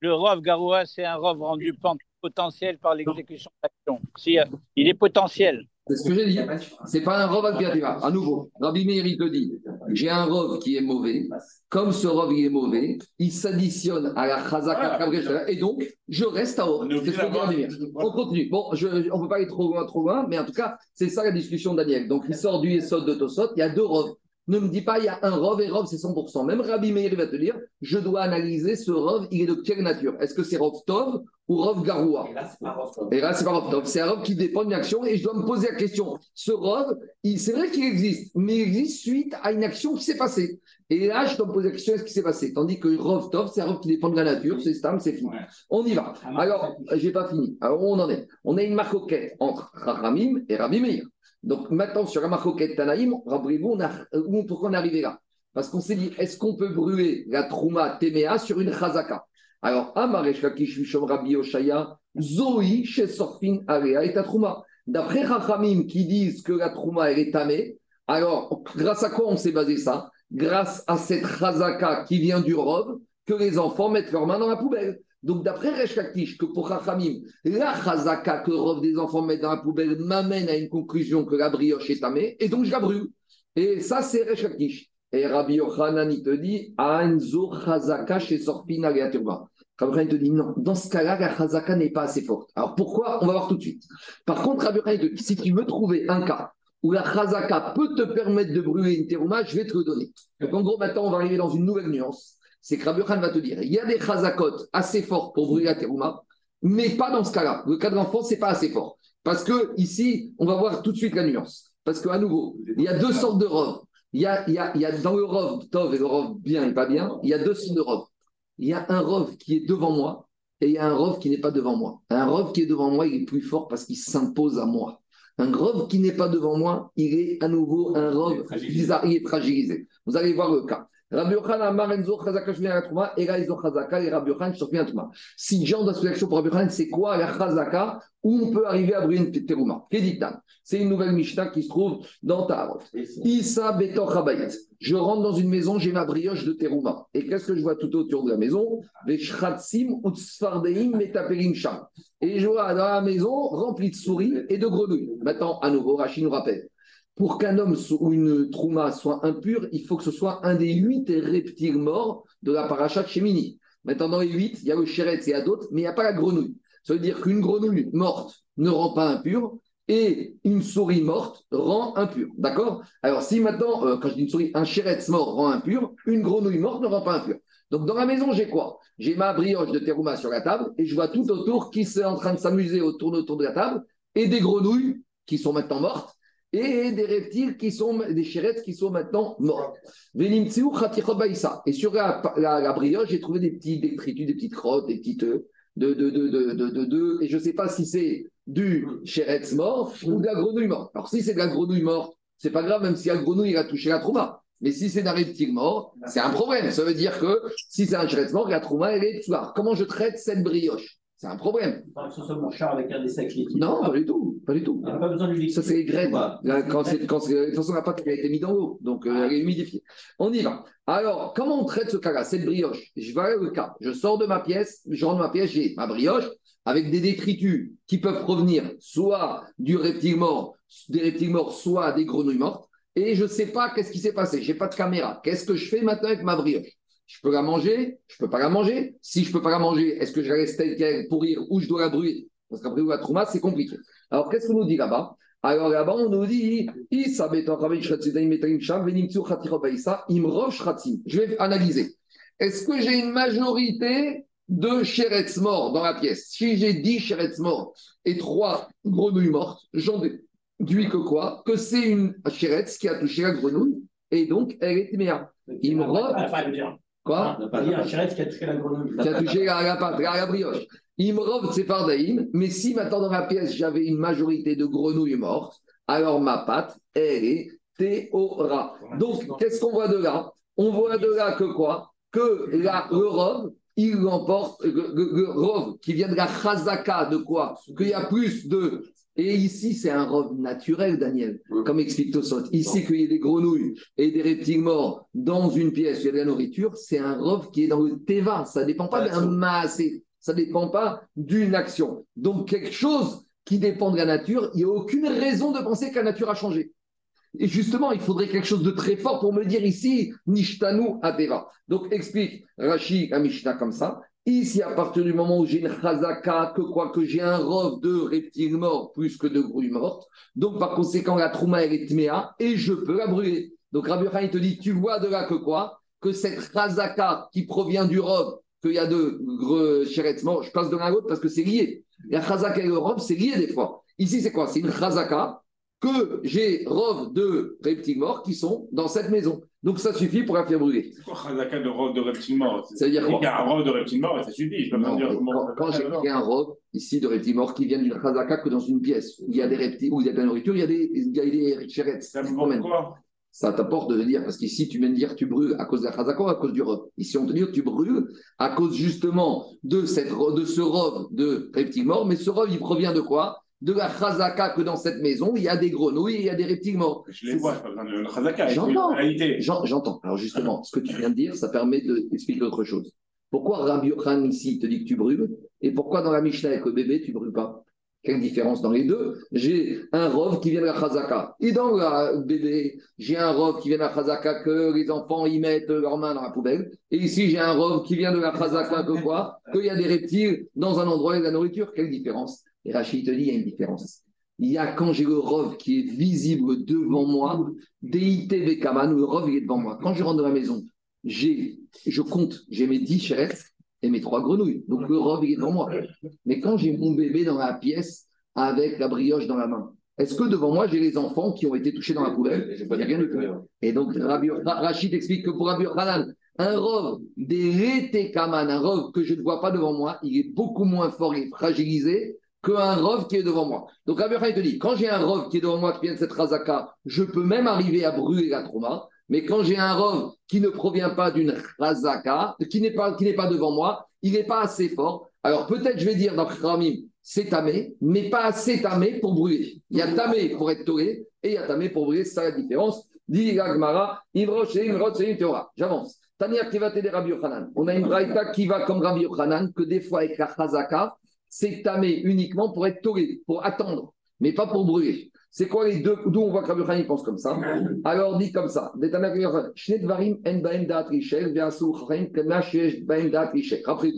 le robe garoua, c'est un robe rendu potentiel par l'exécution d'action. Si, euh, il est potentiel. C'est ce que j'ai dit. C'est pas un robe alpiatéa. À nouveau, Rabbi Meir, il te dit j'ai un robe qui est mauvais. Comme ce robe il est mauvais, il s'additionne à la chazaka kabreshela, et donc je reste à est C'est ce que. On continue. Bon, je, on ne peut pas aller trop loin, trop loin, mais en tout cas, c'est ça la discussion de Daniel. Donc, il sort du Yesod de Tosot, il y a deux robes. Ne me dis pas, il y a un robe et robe, c'est 100%. Même Rabbi Meir va te dire, je dois analyser ce robe, il est de quelle nature? Est-ce que c'est robe Tov ou robe Garoua? Et là, c'est pas robe Tov, c'est un robe qui dépend d'une action et je dois me poser la question. Ce robe, il- c'est vrai qu'il existe, mais il existe suite à une action qui s'est passée. Et là, je dois me poser la question, est-ce qui s'est passé? Tandis que robe Tov, c'est un robe qui dépend de la nature, c'est stam, c'est fini. On y va. Alors, j'ai pas fini. Alors, où on en est? On a une marcoquette entre Chachamim et Rabbi Meir. Donc, maintenant, sur la marcoquette Tanaïm, rappelez-vous, on a, où, pourquoi on est arrivé là? Parce qu'on s'est dit, est-ce qu'on peut brûler la Trouma Téméa sur une Chazaka? Alors, Amaresh Lakish Vishom Rabbi Oshaya, Zoï, chez Sorfin Area et Trouma. D'après Chachamim qui disent que la Trouma, elle est tamée, alors, grâce à quoi on s'est basé ça? Grâce à cette Chazaka qui vient du robe, que les enfants mettent leurs mains dans la poubelle. Donc, d'après Resh Lakish, que pour Chachamim, la chazaka que Rov des enfants mettent dans la poubelle m'amène à une conclusion que la brioche est tamée, et donc je la brûle. Et ça, c'est Resh Lakish. Et Rabbi Yochanan, il te dit, Anzo chazaka chez Sorpina Gaturba. Rabbi te dit, non, dans ce cas-là, la chazaka n'est pas assez forte. Alors pourquoi? On va voir tout de suite. Par contre, Rabbi Yochanan te dit, si tu veux trouver un cas où la chazaka peut te permettre de brûler une terouma, je vais te le donner. Donc en gros, maintenant, on va arriver dans une nouvelle nuance. C'est que Rabbi va te dire, il y a des chazakot assez forts pour brûler la terouma, mais pas dans ce cas-là. Le cas de l'enfant, c'est pas assez fort. Parce que ici, on va voir tout de suite la nuance. Parce qu'à nouveau, il y a deux sortes de robes. Il y a, il y a, il y a dans le rov tov et le rov bien et pas bien, il y a deux sortes de rov. Il y a un rov qui est devant moi et il y a un rov qui n'est pas devant moi. Un rov qui est devant moi, il est plus fort parce qu'il s'impose à moi. Un rov qui n'est pas devant moi, il est à nouveau un rov bizarre, il est fragilisé. Vous allez voir le cas. Rabbi Yochanan Amar Enzo Chazaka et là ils ont Chazaka et Rabbi Yochanan Shvien Atrouma. Si Jean doit se pour Rabbi Yochanan, c'est quoi la Chazaka où on peut arriver à brûler une terouma? C'est une nouvelle Mishnah qui se trouve dans Tarot. Issa Betor Chabayit. Je rentre dans une maison, j'ai ma brioche de terouma. Et qu'est-ce que je vois tout autour de la maison? Les Shratsim Utsfardeim Metaperim Sham. Et je vois dans la maison remplie de souris et de grenouilles. Maintenant, à nouveau, Rachid nous rappelle. Pour qu'un homme ou une trouma soit impure, il faut que ce soit un des huit reptiles morts de la paracha de Shemini. Maintenant, dans les huit, il y a le chéretz et il y a d'autres, mais il n'y a pas la grenouille. Ça veut dire qu'une grenouille morte ne rend pas impure et une souris morte rend impure. D'accord? Alors, si maintenant, euh, quand je dis une souris, un chéretz mort rend impur, une grenouille morte ne rend pas impure. Donc, dans la maison, j'ai quoi? J'ai ma brioche de terouma sur la table et je vois tout autour qui est en train de s'amuser autour de la table et des grenouilles qui sont maintenant mortes et des reptiles qui sont, des chérettes qui sont maintenant mortes. Et sur la, brioche, j'ai trouvé des petits détritus, des petites crottes, des petites de, de, de, de, de, et je ne sais pas si c'est du chéretz mort ou de la grenouille morte. Alors si c'est de la grenouille morte, c'est pas grave, même si la grenouille a touché la trauma. Mais si c'est d'un reptile mort, c'est un problème. Ça veut dire que si c'est un chéretz mort, la trauma, elle est soir. Comment je traite cette brioche? C'est un problème. Pas que ce soit mon char avec un des sacs. Non, pas du tout. Pas du tout. Il n'y a pas besoin du Ça, c'est les graines. Là, quand c'est, quand de toute façon, la pâte a été mise dans l'eau. Donc, euh, elle est humidifiée. On y va. Alors, comment on traite ce cas-là Cette brioche? Je vais au cas. Je sors de ma pièce, je rentre ma pièce, j'ai ma brioche avec des détritus qui peuvent provenir soit du reptile mort, des reptiles morts, soit des grenouilles mortes. Et je ne sais pas qu'est-ce qui s'est passé. Je n'ai pas de caméra. Qu'est-ce que je fais maintenant avec ma brioche? Je peux la manger, je ne peux pas la manger. Si je ne peux pas la manger, est-ce que je la laisse telle qu'elle pourrir ou je dois la brûler? Parce qu'après, la trauma, c'est compliqué. Alors, qu'est-ce qu'on nous dit là-bas? Alors là-bas, on nous dit Je vais analyser. Est-ce que j'ai une majorité de chéretz morts dans la pièce? Si j'ai 10 chéretz morts et 3 grenouilles mortes, j'en déduis que quoi? Que c'est une chéretz qui a touché la grenouille et donc elle est méa. Il me Quoi On pas dit un chéret qui a touché la grenouille. Qui a touché la, la, la, la brioche. Imrov Tsefardaïm, mais si maintenant dans la pièce j'avais une majorité de grenouilles mortes, alors ma pâte, elle est théora. Donc, qu'est-ce qu'on voit de là? On voit de là que quoi? Que la, le il l'emporte, le, le, le, rov qui vient de la chazaka, de quoi? Qu'il y a plus de et ici, c'est un robe naturel, Daniel, comme explique Tosot. Ici, qu'il y ait des grenouilles et des reptiles morts dans une pièce où il y a de la nourriture, c'est un robe qui est dans le teva. Ça ne dépend pas d'un massé. Ça ne dépend pas d'une action. Donc, quelque chose qui dépend de la nature, il n'y a aucune raison de penser que la nature a changé. Et justement, il faudrait quelque chose de très fort pour me dire ici, Nishtanu Adeva. Donc, explique Rashi la Mishnah comme ça. Ici, à partir du moment où j'ai une chazaka, que quoi que j'ai un rov de reptiles morts plus que de grouilles mortes, donc par conséquent, la trouma est tméa et je peux la brûler. Donc Rabbi il te dit, tu vois de là que quoi? Que cette chazaka qui provient du rov, qu'il y a de chérettes morts, je passe de l'un à l'autre parce que c'est lié. La chazaka et le rov, c'est lié des fois. Ici, c'est quoi? C'est une chazaka que j'ai rov de reptiles morts qui sont dans cette maison. Donc ça suffit pour la faire brûler. C'est quoi Khazaka de rov de reptile mort Ça veut dire quoi Il y a un rov de reptile mort et ça suffit. Je peux non, dire quand, quand j'ai créé un rov ici de reptile mort qui vient d'une Khazaka que dans une pièce où il y a des reptiles, où il y a de la nourriture, il y a des, il y a des chérettes. Ça me quoi? Ça t'apporte de dire, parce qu'ici, tu viens de dire tu brûles à cause de la chazaka ou à cause du robe? Ici, on te dit que tu brûles à cause justement de, cette, de ce robe de reptile mort, mais ce robe, il provient de quoi? De la chazaka que dans cette maison, il y a des grenouilles, il y a des reptiles morts. Je les vois, je pas besoin de chazaka. J'entends. J'entends. Alors justement, ce que tu viens de dire, ça permet d'expliquer autre chose. Pourquoi Rabbi ici te dit que tu brûles Et pourquoi dans la Mishnah avec le bébé, tu ne brûles pas? Quelle différence dans les deux? J'ai un rov qui vient de la Chazaka. Et dans le bébé, j'ai un rov qui vient de la Chazaka que les enfants y mettent leurs mains dans la poubelle. Et ici, j'ai un rov qui vient de la Chazaka que quoi? Qu'il y a des reptiles dans un endroit avec de la nourriture. Quelle différence? Et Rachid te dit, il y a une différence. Il y a quand j'ai le rov qui est visible devant moi, DIT Kaman, où le rov il est devant moi. Quand je rentre dans la maison, j'ai, je compte, j'ai mes 10 chairs et mes trois grenouilles. Donc le rov il est devant moi. Mais quand j'ai mon bébé dans la pièce avec la brioche dans la main, est-ce que devant moi j'ai les enfants qui ont été touchés dans la poubelle? Il n'y a rien de tout. Et donc Rachid explique que pour Rabbi Hanan, un rov des Kaman, un rov que je ne vois pas devant moi, il est beaucoup moins fort et fragilisé qu'un rov qui est devant moi. Donc Rabbi Hanan te dit, quand j'ai un rov qui est devant moi qui vient de cette razaka, je peux même arriver à brûler la trauma. Mais quand j'ai un rov qui ne provient pas d'une razaka, qui n'est pas, qui n'est pas devant moi, il n'est pas assez fort. Alors peut-être je vais dire dans Ramim, c'est tamé, mais pas assez tamé pour brûler. Il y a tamé pour être touré et il y a tamé pour brûler, c'est ça la différence. Dit Gagmara, J'avance. Tania qui va t'aider Rabbi Yochanan. On a une braïta qui va comme Rabbi Yochanan, que des fois avec la chazaka, c'est tamé uniquement pour être touré, pour attendre, mais pas pour brûler. C'est quoi les deux D'où on voit que Rabbi pense comme ça? Alors dit comme ça. Après,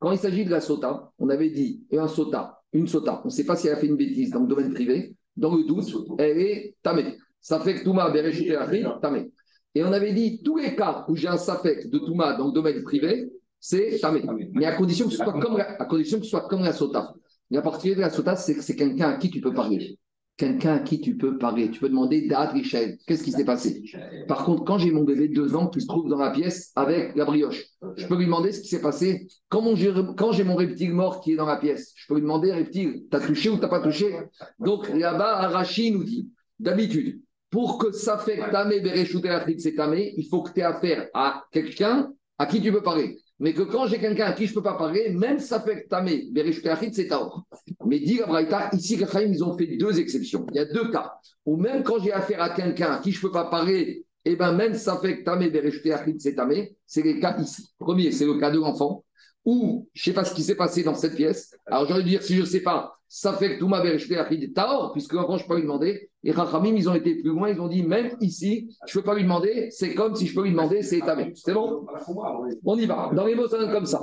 quand il s'agit de la sota, on avait dit, et un sota, une sota, on ne sait pas si elle a fait une bêtise dans le domaine privé, dans le doute, elle est tamée. Ça fait que Touma, Bereshit et tamé. Et on avait dit, tous les cas où j'ai un safek de Touma dans le domaine privé, c'est tamé. Mais à condition que ce soit comme la, à condition que ce soit comme la sota. Et à partir de la sota, c'est que c'est quelqu'un à qui tu peux parler quelqu'un à qui tu peux parler. Tu peux demander Dad Richel, qu'est-ce qui s'est passé? Par contre, quand j'ai mon bébé de deux ans qui se trouve dans la pièce avec la brioche, je peux lui demander ce qui s'est passé. Quand, j'ai mon reptile mort qui est dans la pièce, je peux lui demander Reptile, t'as touché ou t'as pas touché? Donc là-bas, Arachi nous dit d'habitude, pour que ça fait tamé, c'est tamé, il faut que tu aies affaire à quelqu'un à qui tu peux parler mais que quand j'ai quelqu'un à qui je ne peux pas parler, même ça fait tamé, c'est taor. Mais dit Gabraïta, ici, ils ont fait deux exceptions. Il y a deux cas où même quand j'ai affaire à quelqu'un à qui je ne peux pas parler, et eh ben même ça fait tamé, c'est tamé, c'est les cas ici. Premier, c'est le cas de l'enfant, où je ne sais pas ce qui s'est passé dans cette pièce. Alors j'aurais dû dire, si je ne sais pas, ça fait que tout m'a vérifié Taor, puisque l'enfant, je ne peux pas lui demander. Et Rachamim, ils ont été plus loin, ils ont dit, même ici, je ne peux pas lui demander, c'est comme si je peux lui demander, c'est établi. C'est bon? On y va. Dans les mots, ça donne comme ça.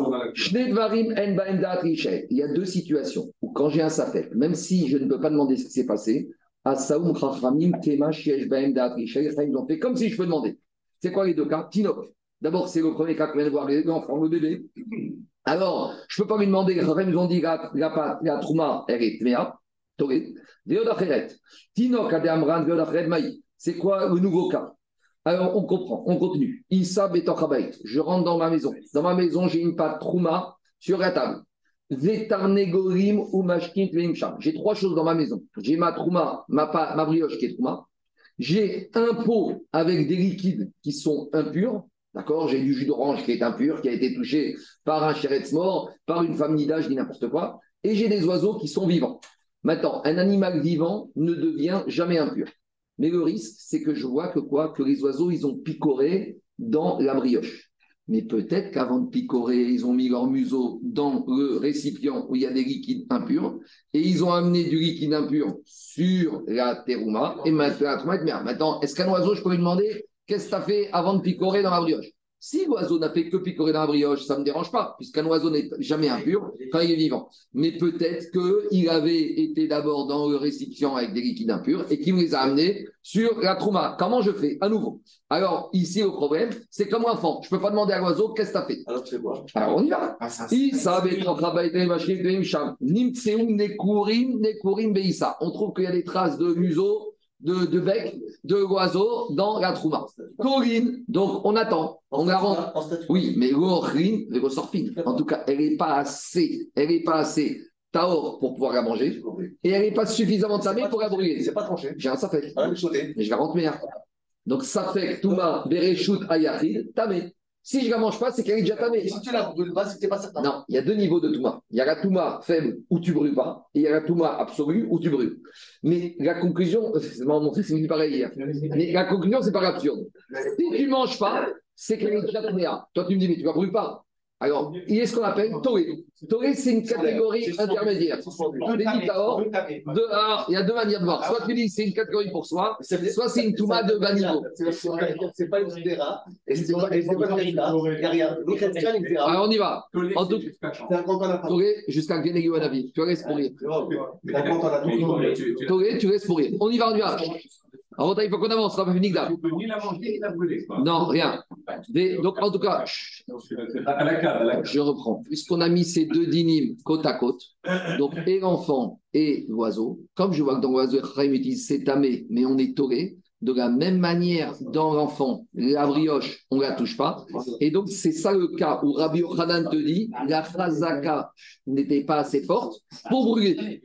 Il y a deux situations où quand j'ai un safek, même si je ne peux pas demander ce qui s'est passé, Asaoum Rachamim, Tema, Shiesh, Baem, ils ont fait comme si je peux demander. C'est quoi les deux cas? Tinok. D'abord, c'est le premier cas qu'on vient de voir, l'enfant, le bébé. Alors, je ne peux pas lui demander, les ont dit la, la, la trouma, elle est tmea. C'est quoi le nouveau cas? Alors, on comprend, on continue. Je rentre dans ma maison. Dans ma maison, j'ai une pâte trouma sur la table. Ou J'ai trois choses dans ma maison. J'ai ma trouma, ma, ma brioche qui est trouma. J'ai un pot avec des liquides qui sont impurs. D'accord? J'ai du jus d'orange qui est impur, qui a été touché par un chéretz mort, par une femme nidage, ni n'importe quoi. Et j'ai des oiseaux qui sont vivants. Maintenant, un animal vivant ne devient jamais impur. Mais le risque, c'est que je vois que quoi? Que les oiseaux, ils ont picoré dans la brioche. Mais peut-être qu'avant de picorer, ils ont mis leur museau dans le récipient où il y a des liquides impurs et ils ont amené du liquide impur sur la terouma et maintenant Maintenant, est-ce qu'un oiseau, je peux lui demander qu'est-ce que tu as fait avant de picorer dans la brioche? Si l'oiseau n'a fait que picorer dans la brioche, ça ne me dérange pas, puisqu'un oiseau n'est jamais impur quand il est vivant. Mais peut-être qu'il avait été d'abord dans le récipient avec des liquides impurs et qu'il les a amenés sur la trouma. Comment je fais? À nouveau. Alors, ici, le problème, c'est comme enfant. Je ne peux pas demander à l'oiseau qu'est-ce que tu as fait? Alors, tu fais quoi? Alors, on y va. Ça, on trouve qu'il y a des traces de museau de, de bec de l'oiseau dans la trouma. Taurine, donc on attend, on la Oui, mais l'orine, en tout cas, elle n'est pas assez, elle n'est pas assez taor pour pouvoir la manger, et elle n'est pas suffisamment tamée pour la brûler. C'est pas tranché. J'ai un safek. Ah, mais je la rentre meilleur. Donc safek, touma, bereshut, ayachid, tamé. Si je ne la mange pas, c'est qu'elle est déjà tamée. Si tu la brûles pas, c'est que tu pas certain. Non, il y a deux niveaux de Touma. Il y a la Touma faible où tu ne brûles pas, et il y a la Touma absolue où tu brûles. Mais la conclusion, c'est montré, c'est pareil hier. Mais la conclusion, c'est pas absurde. Si tu ne manges pas, c'est qu'elle est déjà tamée. Toi, tu me dis, mais tu ne la brûles pas. Alors, il y a ce qu'on appelle Toré. Toré, c'est une catégorie intermédiaire. Taor, de, alors, il y a deux manières de voir. Soit tu dis c'est une catégorie pour soi, soit c'est une Touma de bas niveau. C'est pas une Zera, et c'est pas une Zera. Il n'y a rien. Ni chrétien, ni Zera. Alors, on y va. En tout. Toré jusqu'à Genegui Wanavi. Tu restes pour rire. Un compte en appart. Toré, tu restes pour rire. On y va, on y va. Alors, il faut qu'on avance, on va pas finir là. Tu peux ni la manger ni la brûler. quoi. Non, rien. Des- donc, en tout cas, chut, À la cave, à la cave. je reprends. Puisqu'on a mis ces deux dynimes côte à côte, donc et l'enfant et l'oiseau, comme je vois que dans l'oiseau, Chaim utilise c'est tamé, mais on est toré, de la même manière, dans l'enfant, la brioche, on ne la touche pas. Et donc, c'est ça le cas où Rabbi Yochanan te dit la chazaka n'était pas assez forte pour brûler.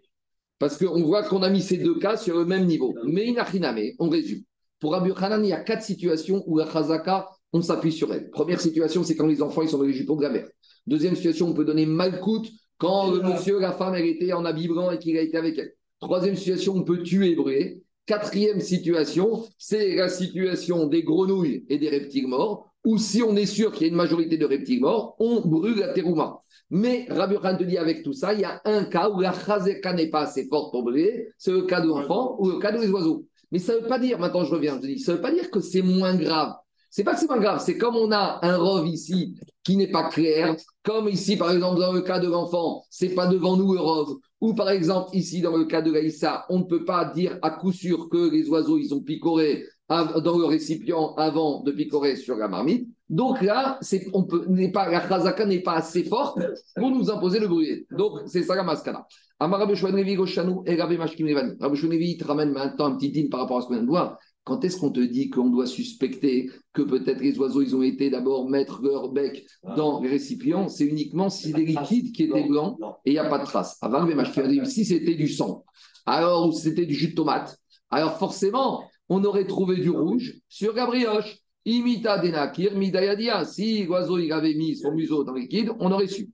Parce qu'on voit qu'on a mis ces deux cas sur le même niveau. Mais inachiname, on résume. Pour Rabbi Yochanan, il y a quatre situations où la chazaka, on s'appuie sur elle. Première situation, c'est quand les enfants ils sont dans les jupons de la mère. Deuxième situation, on peut donner malcoute quand le monsieur, la femme, elle était en habit blanc et qu'il a été avec elle. Troisième situation, on peut tuer et brûler. Quatrième situation, c'est la situation des grenouilles et des reptiles morts, où si on est sûr qu'il y a une majorité de reptiles morts, on brûle la terouma. Mais Rabbi te dit avec tout ça, il y a un cas où la chazeka n'est pas assez forte pour brûler, c'est le cas de l'enfant ou le cas des oiseaux. Mais ça ne veut pas dire, maintenant je reviens, je dis, ça ne veut pas dire que c'est moins grave. C'est pas que c'est grave, c'est comme on a un rov ici qui n'est pas clair, comme ici par exemple dans le cas de l'enfant, c'est pas devant nous le rov, ou par exemple ici dans le cas de l'Aïssa, on ne peut pas dire à coup sûr que les oiseaux ils ont picoré dans le récipient avant de picorer sur la marmite. Donc là, on peut, la chazaka n'est pas assez forte pour nous imposer le bruit. Donc c'est ça la. Amar Rabbi et Rabbi Mashkim. Rabbi il te ramène maintenant un petit dîme par rapport à ce qu'on vient de voir. Quand est-ce qu'on te dit qu'on doit suspecter que peut-être les oiseaux, ils ont été d'abord mettre leur bec dans les récipients? C'est uniquement si des liquides qui étaient blancs et il n'y a pas de trace. Avant Levani, si c'était du sang, alors ou c'était du jus de tomate, alors forcément, on aurait trouvé du rouge sur la brioche. Imita denakir, midayadia. Si l'oiseau il avait mis son museau dans le liquide, on aurait su.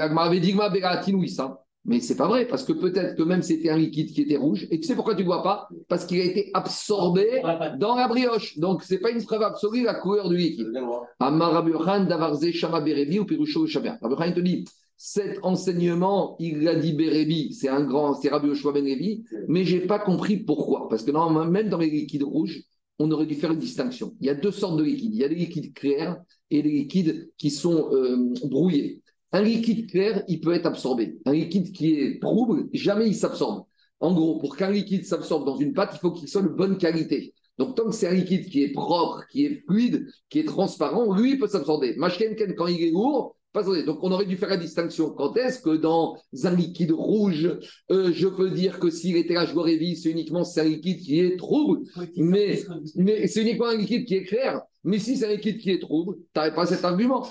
Avait dit ça. Mais c'est pas vrai, parce que peut-être que même c'était un liquide qui était rouge. Et tu sais pourquoi tu ne vois pas? Parce qu'il a été absorbé dans la brioche. Donc, c'est pas une preuve absolue la couleur du liquide. Ou Yochanan te dit, cet enseignement, il l'a dit Bérébi, c'est un grand, c'est Rabbi Yoshua ben Levi, mais j'ai pas compris pourquoi. Parce que normalement, même dans les liquides rouges, on aurait dû faire une distinction. Il y a deux sortes de liquides. Il y a des liquides clairs et des liquides qui sont euh, brouillés. Un liquide clair, il peut être absorbé. Un liquide qui est trouble, jamais il s'absorbe. En gros, pour qu'un liquide s'absorbe dans une pâte, il faut qu'il soit de bonne qualité. Donc, tant que c'est un liquide qui est propre, qui est fluide, qui est transparent, lui, il peut s'absorber. Mashkenken, quand il est lourd, pas absorber. Donc, on aurait dû faire la distinction. Quand est-ce que dans un liquide rouge, euh, je peux dire que s'il était là, je l'aurais vu, c'est uniquement un liquide qui est trouble, mais, mais c'est uniquement un liquide qui est clair. Mais si c'est un liquide qui est trouble, tu n'avais pas cet argument.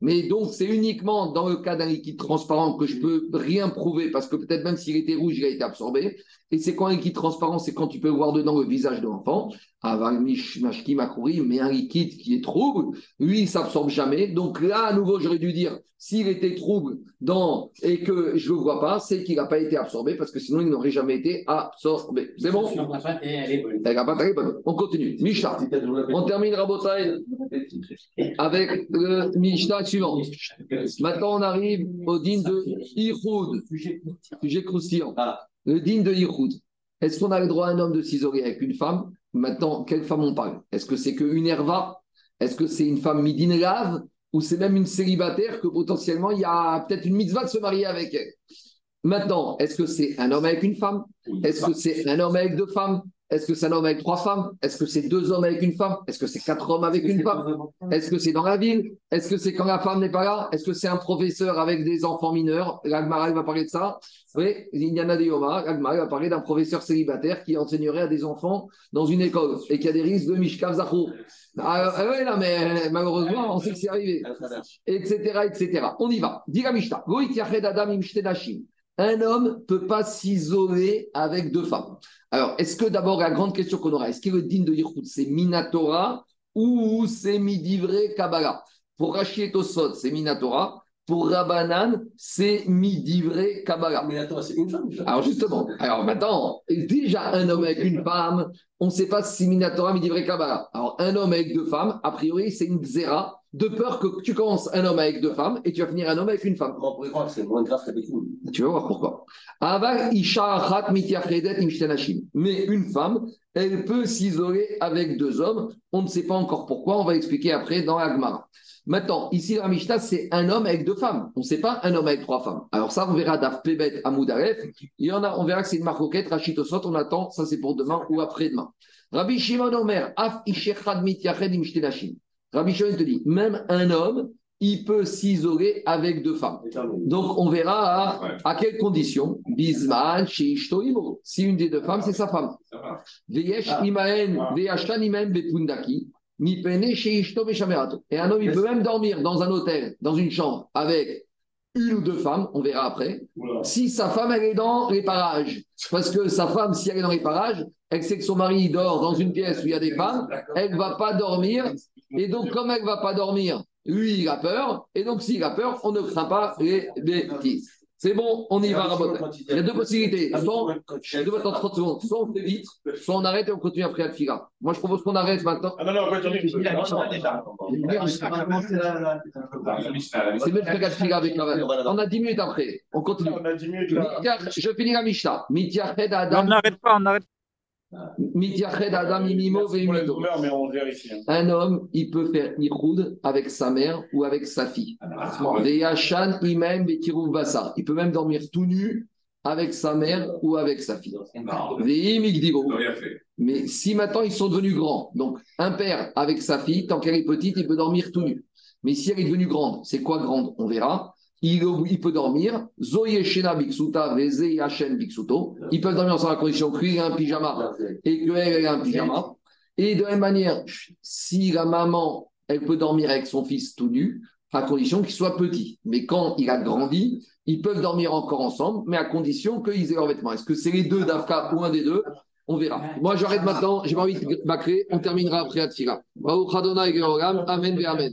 Mais donc, c'est uniquement dans le cas d'un liquide transparent que je peux rien prouver, parce que peut-être même s'il était rouge, il a été absorbé. Et c'est quand un liquide transparent, c'est quand tu peux voir dedans le visage de l'enfant. Akuri, mais un liquide qui est trouble, lui, il s'absorbe jamais. Donc là, à nouveau, j'aurais dû dire, s'il était trouble dans, et que je ne le vois pas, c'est qu'il n'a pas été absorbé, parce que sinon, il n'aurait jamais été absorbé. C'est bon? On continue. Mishnah. On termine Rabotai avec le Mishnah suivant. Maintenant, on arrive au din de Ihoud. Sujet croustillant. Le din de Ihoud. Est-ce qu'on a le droit à un homme de s'isoler avec une femme? Maintenant, quelle femme on parle? Est-ce que c'est qu'une herva Est-ce que c'est une femme midin lave Ou c'est même une célibataire que potentiellement il y a peut-être une mitzvah de se marier avec elle? Maintenant, est-ce que c'est un homme avec une femme? Est-ce que c'est un homme avec deux femmes? Est-ce que c'est un homme avec trois femmes? Est-ce que c'est deux hommes avec une femme? Est-ce que c'est quatre hommes avec une femme? Est-ce que c'est dans la ville? Est-ce que c'est quand la femme n'est pas là? Est-ce que c'est un professeur avec des enfants mineurs? L'Agmara va parler de ça. Oui, Indiana de Yoma, l'Agmara va parler d'un professeur célibataire qui enseignerait à des enfants dans une école et qui a des risques de Mishkav Zachou. Ah, ah ouais, là, mais malheureusement, on sait que c'est arrivé. Etc., etc. On y va. Goït yached adam. Un homme ne peut pas s'isoler avec deux femmes. Alors, est-ce que d'abord, la grande question qu'on aura, est-ce que le din de Yichud, c'est Minatora ou c'est Midivre Kabbalah? Pour Rashi et Tosot, c'est Minatora. Pour Rabanan, c'est midivre Kabbalah. Attends, c'est une femme. Alors justement, alors maintenant, déjà un homme avec une femme, on ne sait pas si Minatora midivre Kabbalah. Alors un homme avec deux femmes, a priori, c'est une xéra, de peur que tu commences un homme avec deux femmes et tu vas finir un homme avec une femme. On pourrait croire que c'est moins grave qu'avec nous Tu vas voir pourquoi. Mais une femme, elle peut s'isoler avec deux hommes. On ne sait pas encore pourquoi. On va expliquer après dans Agmara. Maintenant, ici, la Mishnah, c'est un homme avec deux femmes. On ne sait pas un homme avec trois femmes. Alors ça, on verra d'Af Pebet à Moudaref. Il y en a, on verra que c'est une marcoquette, Rachid Osot. On attend, ça c'est pour demain ou après-demain. Rabbi Shimon Omer, Af ishechad mitiached im shtenashim. Rabbi Shimon te dit, même un homme, il peut s'isoler avec deux femmes. Donc, on verra à, Ouais. à quelles conditions. Bisman. Si une des deux femmes, c'est sa femme. Ça va. Veyesh imaen, veyashtan imaen bepundaki, mipene sheishto beshamerato. Et un homme, il peut même dormir dans un hôtel, dans une chambre, avec une ou deux femmes, on verra après, si sa femme, elle est dans les parages. Parce que sa femme, si elle est dans les parages, elle sait que son mari dort dans une pièce où il y a des femmes, elle ne va pas dormir. Et donc, comme elle ne va pas dormir, lui, il a peur. Et donc, s'il a peur, on ne craint pas les bêtises. C'est bon, on y va, Rabotai. Il y a deux possibilités. Soit, je vais attendre 30 secondes. Soit on fait vite, soit on arrête et on continue après Alfira. Moi, je propose qu'on arrête maintenant. Ah non, non, la C'est même Alfira avec la On a 10 minutes après. On continue. On a 10 minutes là. Mitiach- Je finis la Mishnah. On n'arrête pas, on n'arrête Un homme, il peut faire Ihoud avec sa mère ou avec sa fille. Ah, Bassar. Il peut même dormir tout nu avec sa mère ou avec sa fille. Mais si maintenant ils sont devenus grands, donc un père avec sa fille, tant qu'elle est petite, il peut dormir tout nu. Mais si elle est devenue grande, c'est quoi grande? On verra. Il, il peut dormir. Zoye Shena Biksuta, Veze Yachen Biksuto. Ils peuvent dormir ensemble à condition que lui ait un pyjama et qu'elle ait un pyjama. Et de la même manière, si la maman, elle peut dormir avec son fils tout nu, à condition qu'il soit petit. Mais quand il a grandi, ils peuvent dormir encore ensemble, mais à condition qu'ils aient leurs vêtements. Est-ce que c'est les deux d'Afka ou un des deux? On verra. Moi, j'arrête maintenant. J'ai pas envie de bâcler. On terminera après Atfila. Amen Amen.